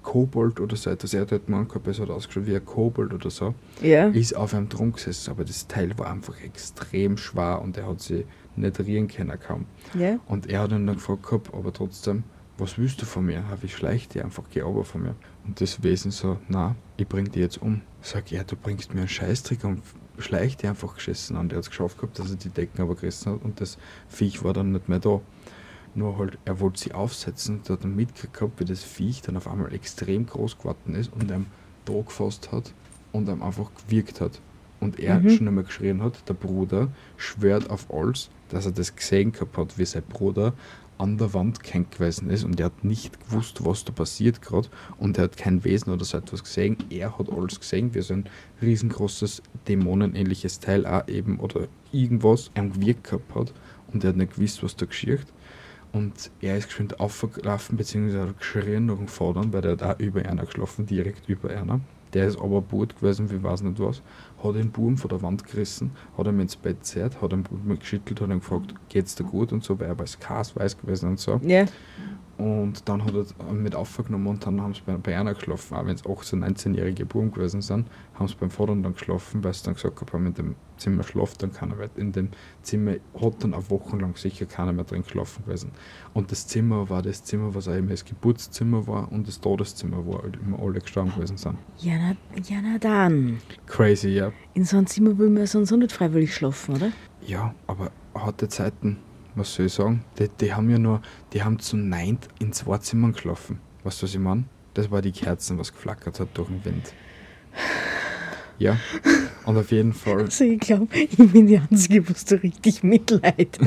Kobold oder so etwas, er hat halt es hat ausgeschaut wie ein Kobold oder so, Ja. ist auf einem Thron gesessen, aber das Teil war einfach extrem schwer und er hat sie nicht rühren können kaum. Ja. Und er hat ihn dann gefragt gehabt, aber trotzdem, was willst du von mir? Habe ich schleicht dir einfach, geh runter von mir. Und das Wesen so, na, ich bring dich jetzt um. Sag, ja, du bringst mir einen Scheißtrick und schleich dir einfach geschissen an. Der hat es geschafft gehabt, dass er die Decken aber gerissen hat und das Viech war dann nicht mehr da. Nur halt, er wollte sie aufsetzen und hat dann mitgekriegt gehabt, wie das Viech dann auf einmal extrem groß geworden ist und ihm da gefasst hat und ihm einfach gewirkt hat. Und er Mhm. schon einmal geschrien hat, der Bruder schwört auf alles, dass er das gesehen gehabt hat, wie sein Bruder an der Wand gehängt gewesen ist und er hat nicht gewusst, was da passiert gerade und er hat kein Wesen oder so etwas gesehen. Er hat alles gesehen, wie so ein riesengroßes dämonenähnliches Teil auch eben oder irgendwas am Gewirkt gehabt hat und er hat nicht gewusst, was da geschieht. Und er ist geschwind aufgelaufen, beziehungsweise hat geschrien nach dem Vater, weil der hat auch über einer geschlafen, direkt über einer. Der ist aber Boot gewesen, wie weiß nicht was, hat den Buben von der Wand gerissen, hat ihn ins Bett gezerrt, hat ihn geschüttelt, hat ihn gefragt, geht's dir gut und so, weil er war Kas weiß gewesen und so. Ja. Und dann hat er mit aufgenommen und dann haben sie bei, bei einer geschlafen, auch wenn es 18-, 19-jährige Buben gewesen sind, haben sie beim Vater dann geschlafen, weil sie dann gesagt haben, in dem Zimmer schlaft dann keiner mehr. In dem Zimmer hat dann auch wochenlang sicher keiner mehr drin geschlafen gewesen. Und das Zimmer war das Zimmer, was auch immer das Geburtszimmer war und das Todeszimmer, wo halt immer alle gestorben gewesen sind. Ja, na, ja, na dann. Crazy, ja. In so einem Zimmer will man sonst auch nicht freiwillig schlafen, oder? Ja, aber harte Zeiten, was soll ich sagen? Die, die haben ja nur, die haben zu neint in zwei Zimmern geschlafen. Weißt du, was ich meine? Das war die Kerzen, was geflackert hat durch den Wind. Ja, und auf jeden Fall, Also ich glaube, ich bin die Einzige, was du richtig mitleidet.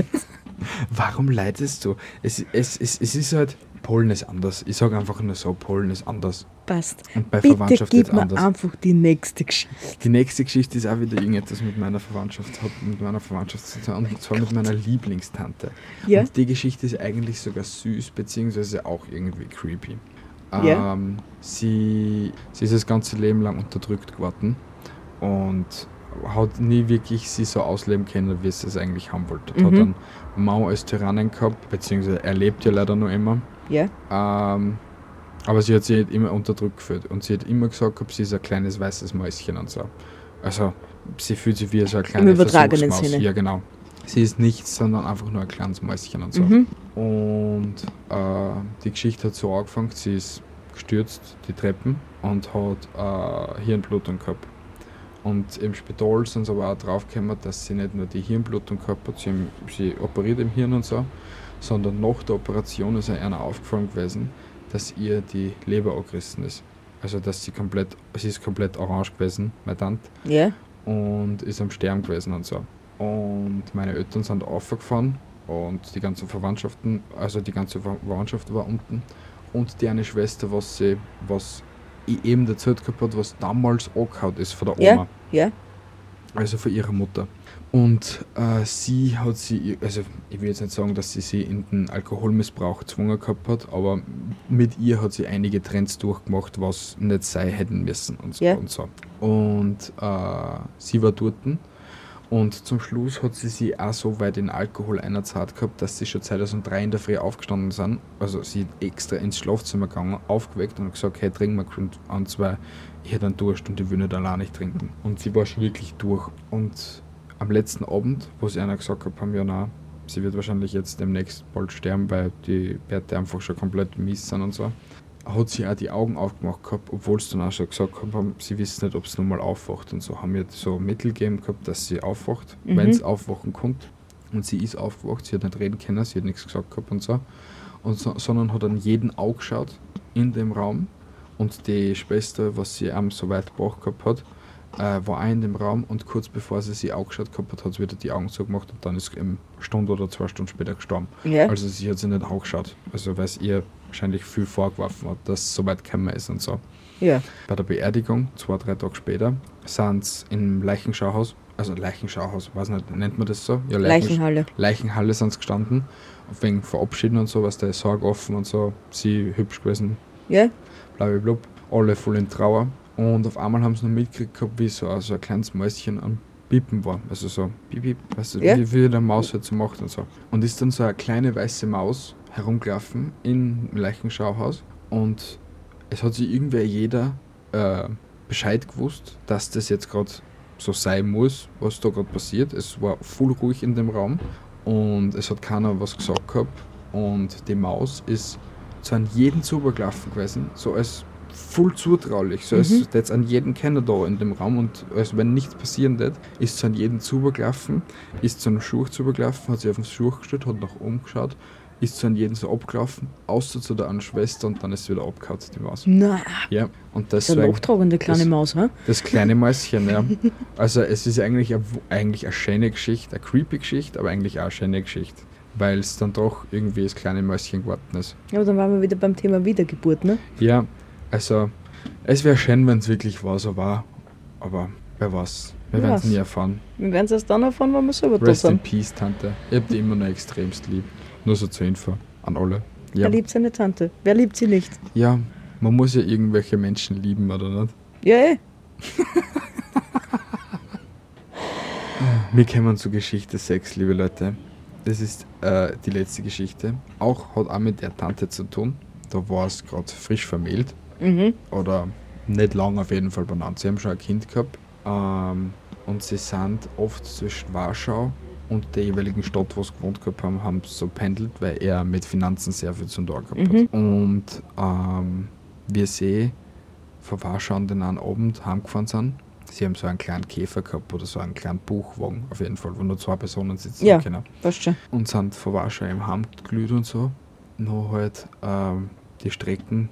warum leidest du? Es, es, es, es ist halt, Polen ist anders. Ich sage einfach nur so, Polen ist anders. Passt. Und bei Bitte Verwandtschaft gib ist mir anders. einfach die nächste Geschichte. Die nächste Geschichte ist auch wieder irgendetwas mit meiner Verwandtschaft, hat mit meiner Verwandtschaft zu tun, und zwar mit meiner Lieblingstante. Ja. Und die Geschichte ist eigentlich sogar süß, beziehungsweise auch irgendwie creepy. Ja. Ähm, sie, sie ist das ganze Leben lang unterdrückt geworden und hat nie wirklich sie so ausleben können, wie sie es eigentlich haben wollte. Mhm. Hat dann Mau als Tyrannen gehabt, beziehungsweise er lebt ja leider noch immer. Ja? Ähm, aber sie hat sich halt immer unterdrückt gefühlt und sie hat immer gesagt, gehabt, sie ist ein kleines weißes Mäuschen und so. Also sie fühlt sich wie so ein kleines übertragenen Versuchsmaus. Sinne. Ja, genau. Sie ist nichts, sondern einfach nur ein kleines Mäuschen und so. Mhm. Und äh, die Geschichte hat so angefangen, sie ist gestürzt, die Treppen, und hat äh, Hirnblutung gehabt. Und im Spital sind sie aber auch draufgekommen, dass sie nicht nur die Hirnblutung gehabt hat, sie, sie operiert im Hirn und so, sondern nach der Operation ist einer aufgefallen gewesen, dass ihr die Leber angerissen ist. Also dass sie komplett, sie ist komplett orange gewesen, meine Tante Ja? und ist am Sterben gewesen und so. Und meine Eltern sind aufgefahren und die ganzen Verwandtschaften, also die ganze Ver- Verwandtschaft war unten. Und die eine Schwester, was sie, was ich eben erzählt gehabt hat, was damals angehaut ist von der Oma, Ja? Ja? also von ihrer Mutter. Und äh, sie hat sie, also ich will jetzt nicht sagen, dass sie sie in den Alkoholmissbrauch gezwungen gehabt hat, aber mit ihr hat sie einige Trends durchgemacht, was nicht sein hätten müssen und so. Ja. Und, so. und äh, sie war dort und zum Schluss hat sie sie auch so weit in Alkohol einerzahlt gehabt, dass sie schon 2003 in der Früh aufgestanden sind. Also sie ist extra ins Schlafzimmer gegangen, aufgeweckt und gesagt, hey, trink mal an zwei, ich hätte einen Durst und ich will nicht allein nicht trinken. Und sie war schon wirklich durch. Und am letzten Abend, wo sie einer gesagt hat, haben ja na, sie wird wahrscheinlich jetzt demnächst bald sterben, weil die Werte einfach schon komplett mies sind und so, hat sie auch die Augen aufgemacht gehabt, obwohl sie dann auch schon gesagt haben, sie wissen nicht, ob es nochmal aufwacht und so. Haben ihr so Mittel gegeben gehabt, dass sie aufwacht, Mhm. wenn es aufwachen kommt. Und sie ist aufgewacht, sie hat nicht reden können, sie hat nichts gesagt gehabt und so. Und so sondern hat an jeden Auge geschaut in dem Raum. Und die Schwester, was sie am so weit gebracht gehabt hat, äh, war auch in dem Raum und kurz bevor sie sie angeschaut gehabt hat, hat sie wieder die Augen zugemacht und dann ist sie eine Stunde oder zwei Stunden später gestorben. Ja? Also sie hat sie nicht angeschaut. Also weil es ihr wahrscheinlich viel vorgeworfen hat, dass es so weit gekommen ist und so. Ja. Bei der Beerdigung, zwei, drei Tage später, sind sie im Leichenschauhaus, also Leichenschauhaus, weiß nicht, nennt man das so? Ja, Leichen- Leichenhalle. Leichenhalle sind sie gestanden, wegen Verabschieden und so, was der Sarg offen und so, sie hübsch gewesen, Ja? blablabla, alle voll in Trauer. Und auf einmal haben sie noch mitgekriegt gehabt, wie so, also ein kleines Mäuschen am Pippen war. Also so, piep, piep, weißt du, Ja. wie, wie der Maus halt so macht und so. Und ist dann so eine kleine weiße Maus herumgelaufen im Leichenschauhaus und es hat sich irgendwer jeder äh, Bescheid gewusst, dass das jetzt gerade so sein muss, was da gerade passiert. Es war voll ruhig in dem Raum und es hat keiner was gesagt gehabt und die Maus ist zu an jeden zubergelaufen gewesen, so als voll zutraulich, so als Mhm. hätte es an jeden kennen da in dem Raum und als wenn nichts passieren wird, ist zu an jeden zubergelaufen, ist zu einem Schuh zubergelaufen, hat sich auf den Schuh gestellt, hat nach oben geschaut, ist zu an jeden so abgelaufen, außer zu der einen Schwester und dann ist sie wieder abgehauen, die Maus. Na, Ja, und das ist eine deswegen nachtragende kleine das- Maus, hä? das kleine Mäuschen, ja. Also es ist eigentlich eine, eigentlich eine schöne Geschichte, eine creepy Geschichte, aber eigentlich auch eine schöne Geschichte. Weil es dann doch irgendwie das kleine Mäuschen geworden ist. Ja, aber dann waren wir wieder beim Thema Wiedergeburt, ne? Ja, also es wäre schön, wenn es wirklich war, so war. Aber wer weiß. Wir Wer werden es nie erfahren. Wir werden es erst dann erfahren, wenn wir selber da Rest in sind. Peace, Tante. Ich hab die immer noch extremst lieb. Nur so zur Info an alle. Ja. Wer liebt seine Tante? Wer liebt sie nicht? ja, man muss ja irgendwelche Menschen lieben, oder nicht? Ja, eh. Wir kommen zur Geschichte 6, liebe Leute. Das ist äh, die letzte Geschichte. Auch hat auch mit der Tante zu tun. Da war es gerade frisch vermählt. Mhm. Oder nicht lang auf jeden Fall benannt. Sie haben schon ein Kind gehabt. Ähm, und sie sind oft zwischen Warschau und der jeweiligen Stadt, wo sie gewohnt gehabt haben, haben so pendelt, weil er mit Finanzen sehr viel zu tun gehabt hat. Und ähm, wir sehen von Warschau an den einen Abend heimgefahren sind. Sie haben so einen kleinen Käfer gehabt oder so einen kleinen Buchwagen, auf jeden Fall, wo nur zwei Personen sitzen Ja. können Passt schon. und sind von Warschau im Heim gelüht und so. Nur halt ähm, die Strecken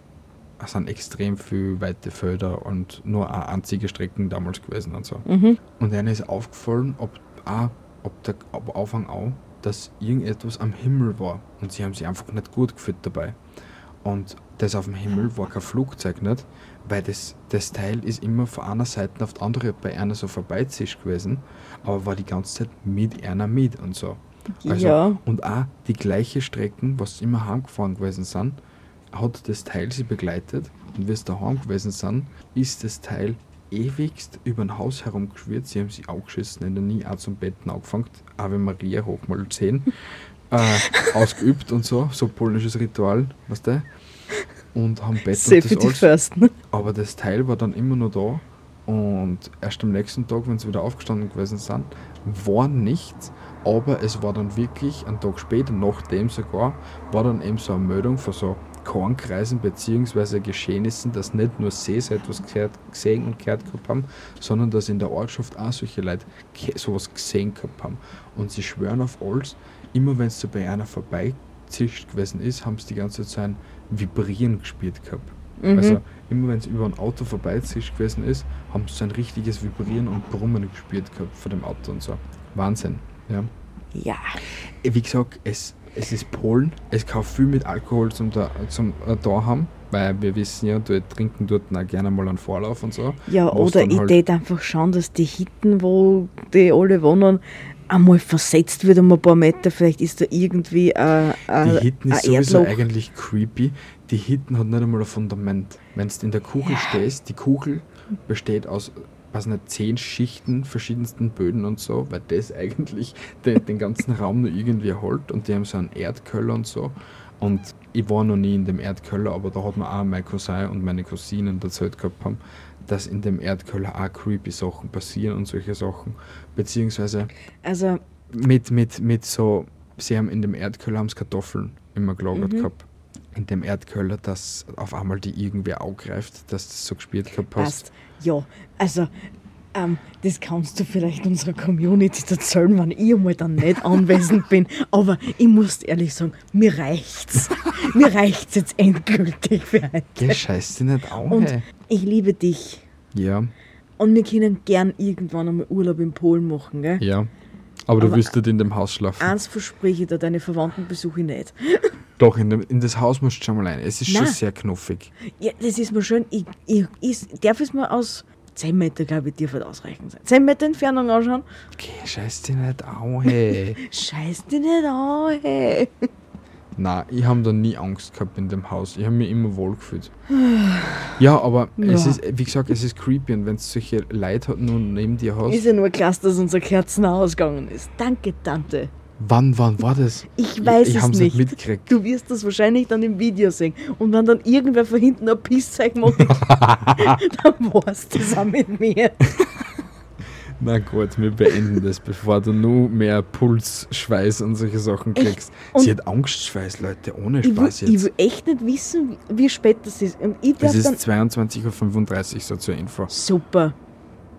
sind extrem viel weite Felder und nur eine einzige Strecken damals gewesen und so. Mhm. Und ihnen ist aufgefallen, ob, auch, ob der ob Anfang auch, dass irgendetwas am Himmel war. Und sie haben sich einfach nicht gut gefühlt dabei. Und das auf dem Himmel war kein Flugzeug nicht, weil das, das Teil ist immer von einer Seite auf die andere bei einer so vorbeizischt gewesen, aber war die ganze Zeit mit einer mit und so. Also, Ja. Und auch die gleiche Strecken, was immer heimgefahren gewesen sind, hat das Teil sie begleitet. Und wie sie daheim gewesen sind, ist das Teil ewigst über ein Haus herumgeschwirrt. Sie haben sich angeschissen in der Nie auch zum Betten angefangen. Ave Maria hoch mal 10. äh, ausgeübt und so, so polnisches Ritual, weißt du? Und haben Bett und das alles. first, ne? Aber das Teil war dann immer noch da und erst am nächsten Tag, wenn sie wieder aufgestanden gewesen sind, war nichts. Aber es war dann wirklich, einen Tag später, nachdem sogar, war dann eben so eine Meldung von so Kornkreisen bzw. Geschehnissen, dass nicht nur sie so etwas gesehen und gehört gehabt haben, sondern dass in der Ortschaft auch solche Leute sowas gesehen gehabt haben. Und sie schwören auf alles, immer wenn es so bei einer vorbeizischt gewesen ist, haben sie die ganze Zeit so ein Vibrieren gespielt gehabt. Mhm. Also immer wenn es über ein Auto vorbeizischt gewesen ist, haben sie so ein richtiges Vibrieren und Brummen gespielt gehabt von dem Auto und so. Wahnsinn. Ja. Ja. Wie gesagt, es, es ist Polen, es kann viel mit Alkohol zum, da, zum äh, da haben, weil wir wissen ja, die trinken dort auch gerne mal einen Vorlauf und so. Ja, oder ich halt- tät einfach schauen, dass die Hitten, wo die alle wohnen, einmal versetzt wird um ein paar Meter. Vielleicht ist da irgendwie ein, ein, Die Hitten ist sowieso Erdloch. eigentlich creepy. Die Hitten hat nicht einmal ein Fundament. Wenn du in der Kugel stehst, die Kugel besteht aus, weiß nicht, zehn Schichten, verschiedensten Böden und so, weil das eigentlich den, den ganzen Raum nur irgendwie hält und die haben so einen Erdköller und so. Und ich war noch nie in dem Erdköller, aber da hat mir auch mein Cousin und meine Cousinen erzählt gehabt haben, dass in dem Erdköller auch creepy Sachen passieren und solche Sachen. Beziehungsweise Also, mit, mit, mit so, sie haben in dem Erdköller haben's Kartoffeln immer gelagert Mhm. gehabt. In dem Erdköller, dass auf einmal die irgendwer angreift, dass das so gespielt gehabt hast. passt. Ja, also, ähm, das kannst du vielleicht unserer Community erzählen, wenn ich einmal dann nicht anwesend bin. Aber ich muss ehrlich sagen, mir reicht's. mir reicht's jetzt endgültig für heute. Der scheißt dich nicht an, Und hey. ich liebe dich. Ja, Und wir können gern irgendwann einmal Urlaub in Polen machen, gell? ja. Aber, du Aber- willst nicht in dem Haus schlafen. Eins verspreche ich dir, deine Verwandten besuche ich nicht. Doch, in, dem, in das Haus musst du schon mal rein. Es ist schon Nein. sehr knuffig. Ja, das ist mir schön. Ich, ich, ich darf es mir aus 10 Meter, glaube ich, dürfte ausreichend sein. 10 Meter Entfernung anschauen. Okay, scheiß dich nicht an, hey. Scheiß dich nicht an, hey. Nein, ich habe da nie Angst gehabt in dem Haus. Ich habe mich immer wohl gefühlt. Ja, aber es Ja. ist, wie gesagt, es ist creepy und wenn du solche Leute halt nur neben dir hast. Ist ja nur klasse, dass unser Kerzen ausgegangen ist. Danke, Tante. Wann, wann war das? Ich weiß ich es hab's nicht. mitgekriegt. Du wirst das wahrscheinlich dann im Video sehen. Und wenn dann irgendwer von hinten ein Pisszeichen macht, dann war's auch mit mir. Na gut, wir beenden das, bevor du nur mehr Puls, Schweiß und solche Sachen kriegst. Sie hat Angstschweiß, Leute, ohne Ich will, Spaß ich jetzt. will echt nicht wissen, wie wie spät das ist. Und ich Es ist 22.35 Uhr, so zur Info. Super.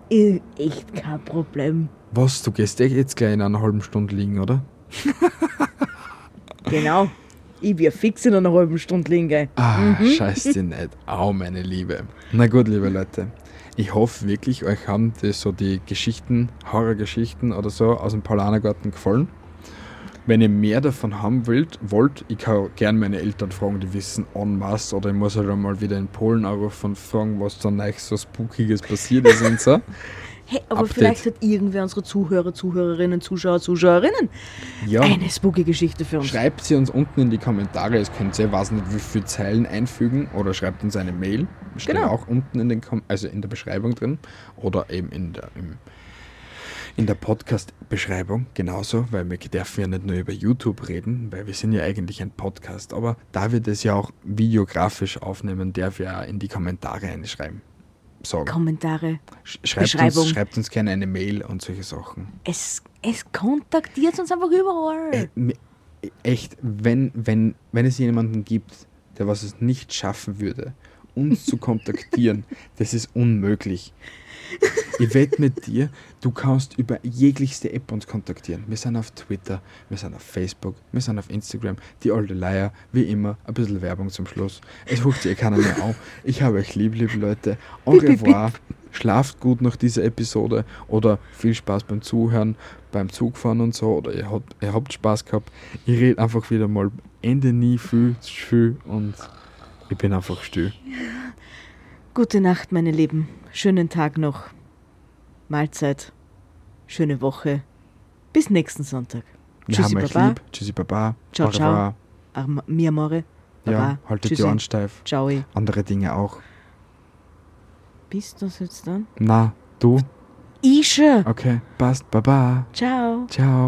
Ich, echt kein Problem. Was, du gehst eh jetzt gleich in einer halben Stunde liegen, oder? Genau. Ich wir fix in einer halben Stunde liegen, gell? Ah, scheiß dir nicht. Au, meine Liebe. Na gut, liebe Leute. Ich hoffe wirklich, euch haben die, so die Geschichten, Horrorgeschichten oder so aus dem Paulanergarten gefallen. Wenn ihr mehr davon haben wollt, wollt, ich kann gerne meine Eltern fragen, die wissen en masse, oder ich muss halt einmal wieder in Polen anrufen und fragen, was da euch so Spookiges passiert ist und so. Hey, aber Update. vielleicht hat irgendwer unserer Zuhörer, Zuhörerinnen, Zuschauer, Zuschauerinnen Ja, eine spooky Geschichte für uns. schreibt sie uns unten in die Kommentare. Es könnt ihr, weiß nicht, wie viele Zeilen einfügen oder schreibt uns eine Mail. Steht Genau. auch unten in, den Kom also in der Beschreibung drin oder eben in der, im, in der Podcast-Beschreibung genauso, weil wir dürfen ja nicht nur über YouTube reden, weil wir sind ja eigentlich ein Podcast. Aber da wir das ja auch videografisch aufnehmen, darf auch in die Kommentare einschreiben. Sagen. Kommentare. Sch- Schreibt uns, schreibt uns gerne eine Mail und solche Sachen. Es, es kontaktiert uns einfach überall. Äh, echt, wenn, wenn, wenn es jemanden gibt, der was es nicht schaffen würde, uns zu kontaktieren, das ist unmöglich. Ich wette mit dir, du kannst über jeglichste App uns kontaktieren. Wir sind auf Twitter, wir sind auf Facebook, wir sind auf Instagram, die alte Leier, wie immer, ein bisschen Werbung zum Schluss. Es huckt sich eh keiner mehr auf. Ich habe euch lieb, liebe Leute. Au revoir. Schlaft gut nach dieser Episode oder viel Spaß beim Zuhören, beim Zugfahren und so. Oder ihr habt, ihr habt Spaß gehabt. Ich rede einfach wieder mal Ende nie viel, viel und ich bin einfach still. Gute Nacht, meine Lieben. Schönen Tag noch. Mahlzeit. Schöne Woche. Bis nächsten Sonntag. Wir Tschüssi, haben euch Baba. lieb. Tschüssi, Baba. Ciao, ciao. Mi amore. Baba. Ja, haltet Tschüssi. die Ohren steif. Ciao. Andere Dinge auch. Bist du das jetzt dann? Na, du? Ich schon. Okay, passt. Baba. Ciao. Ciao.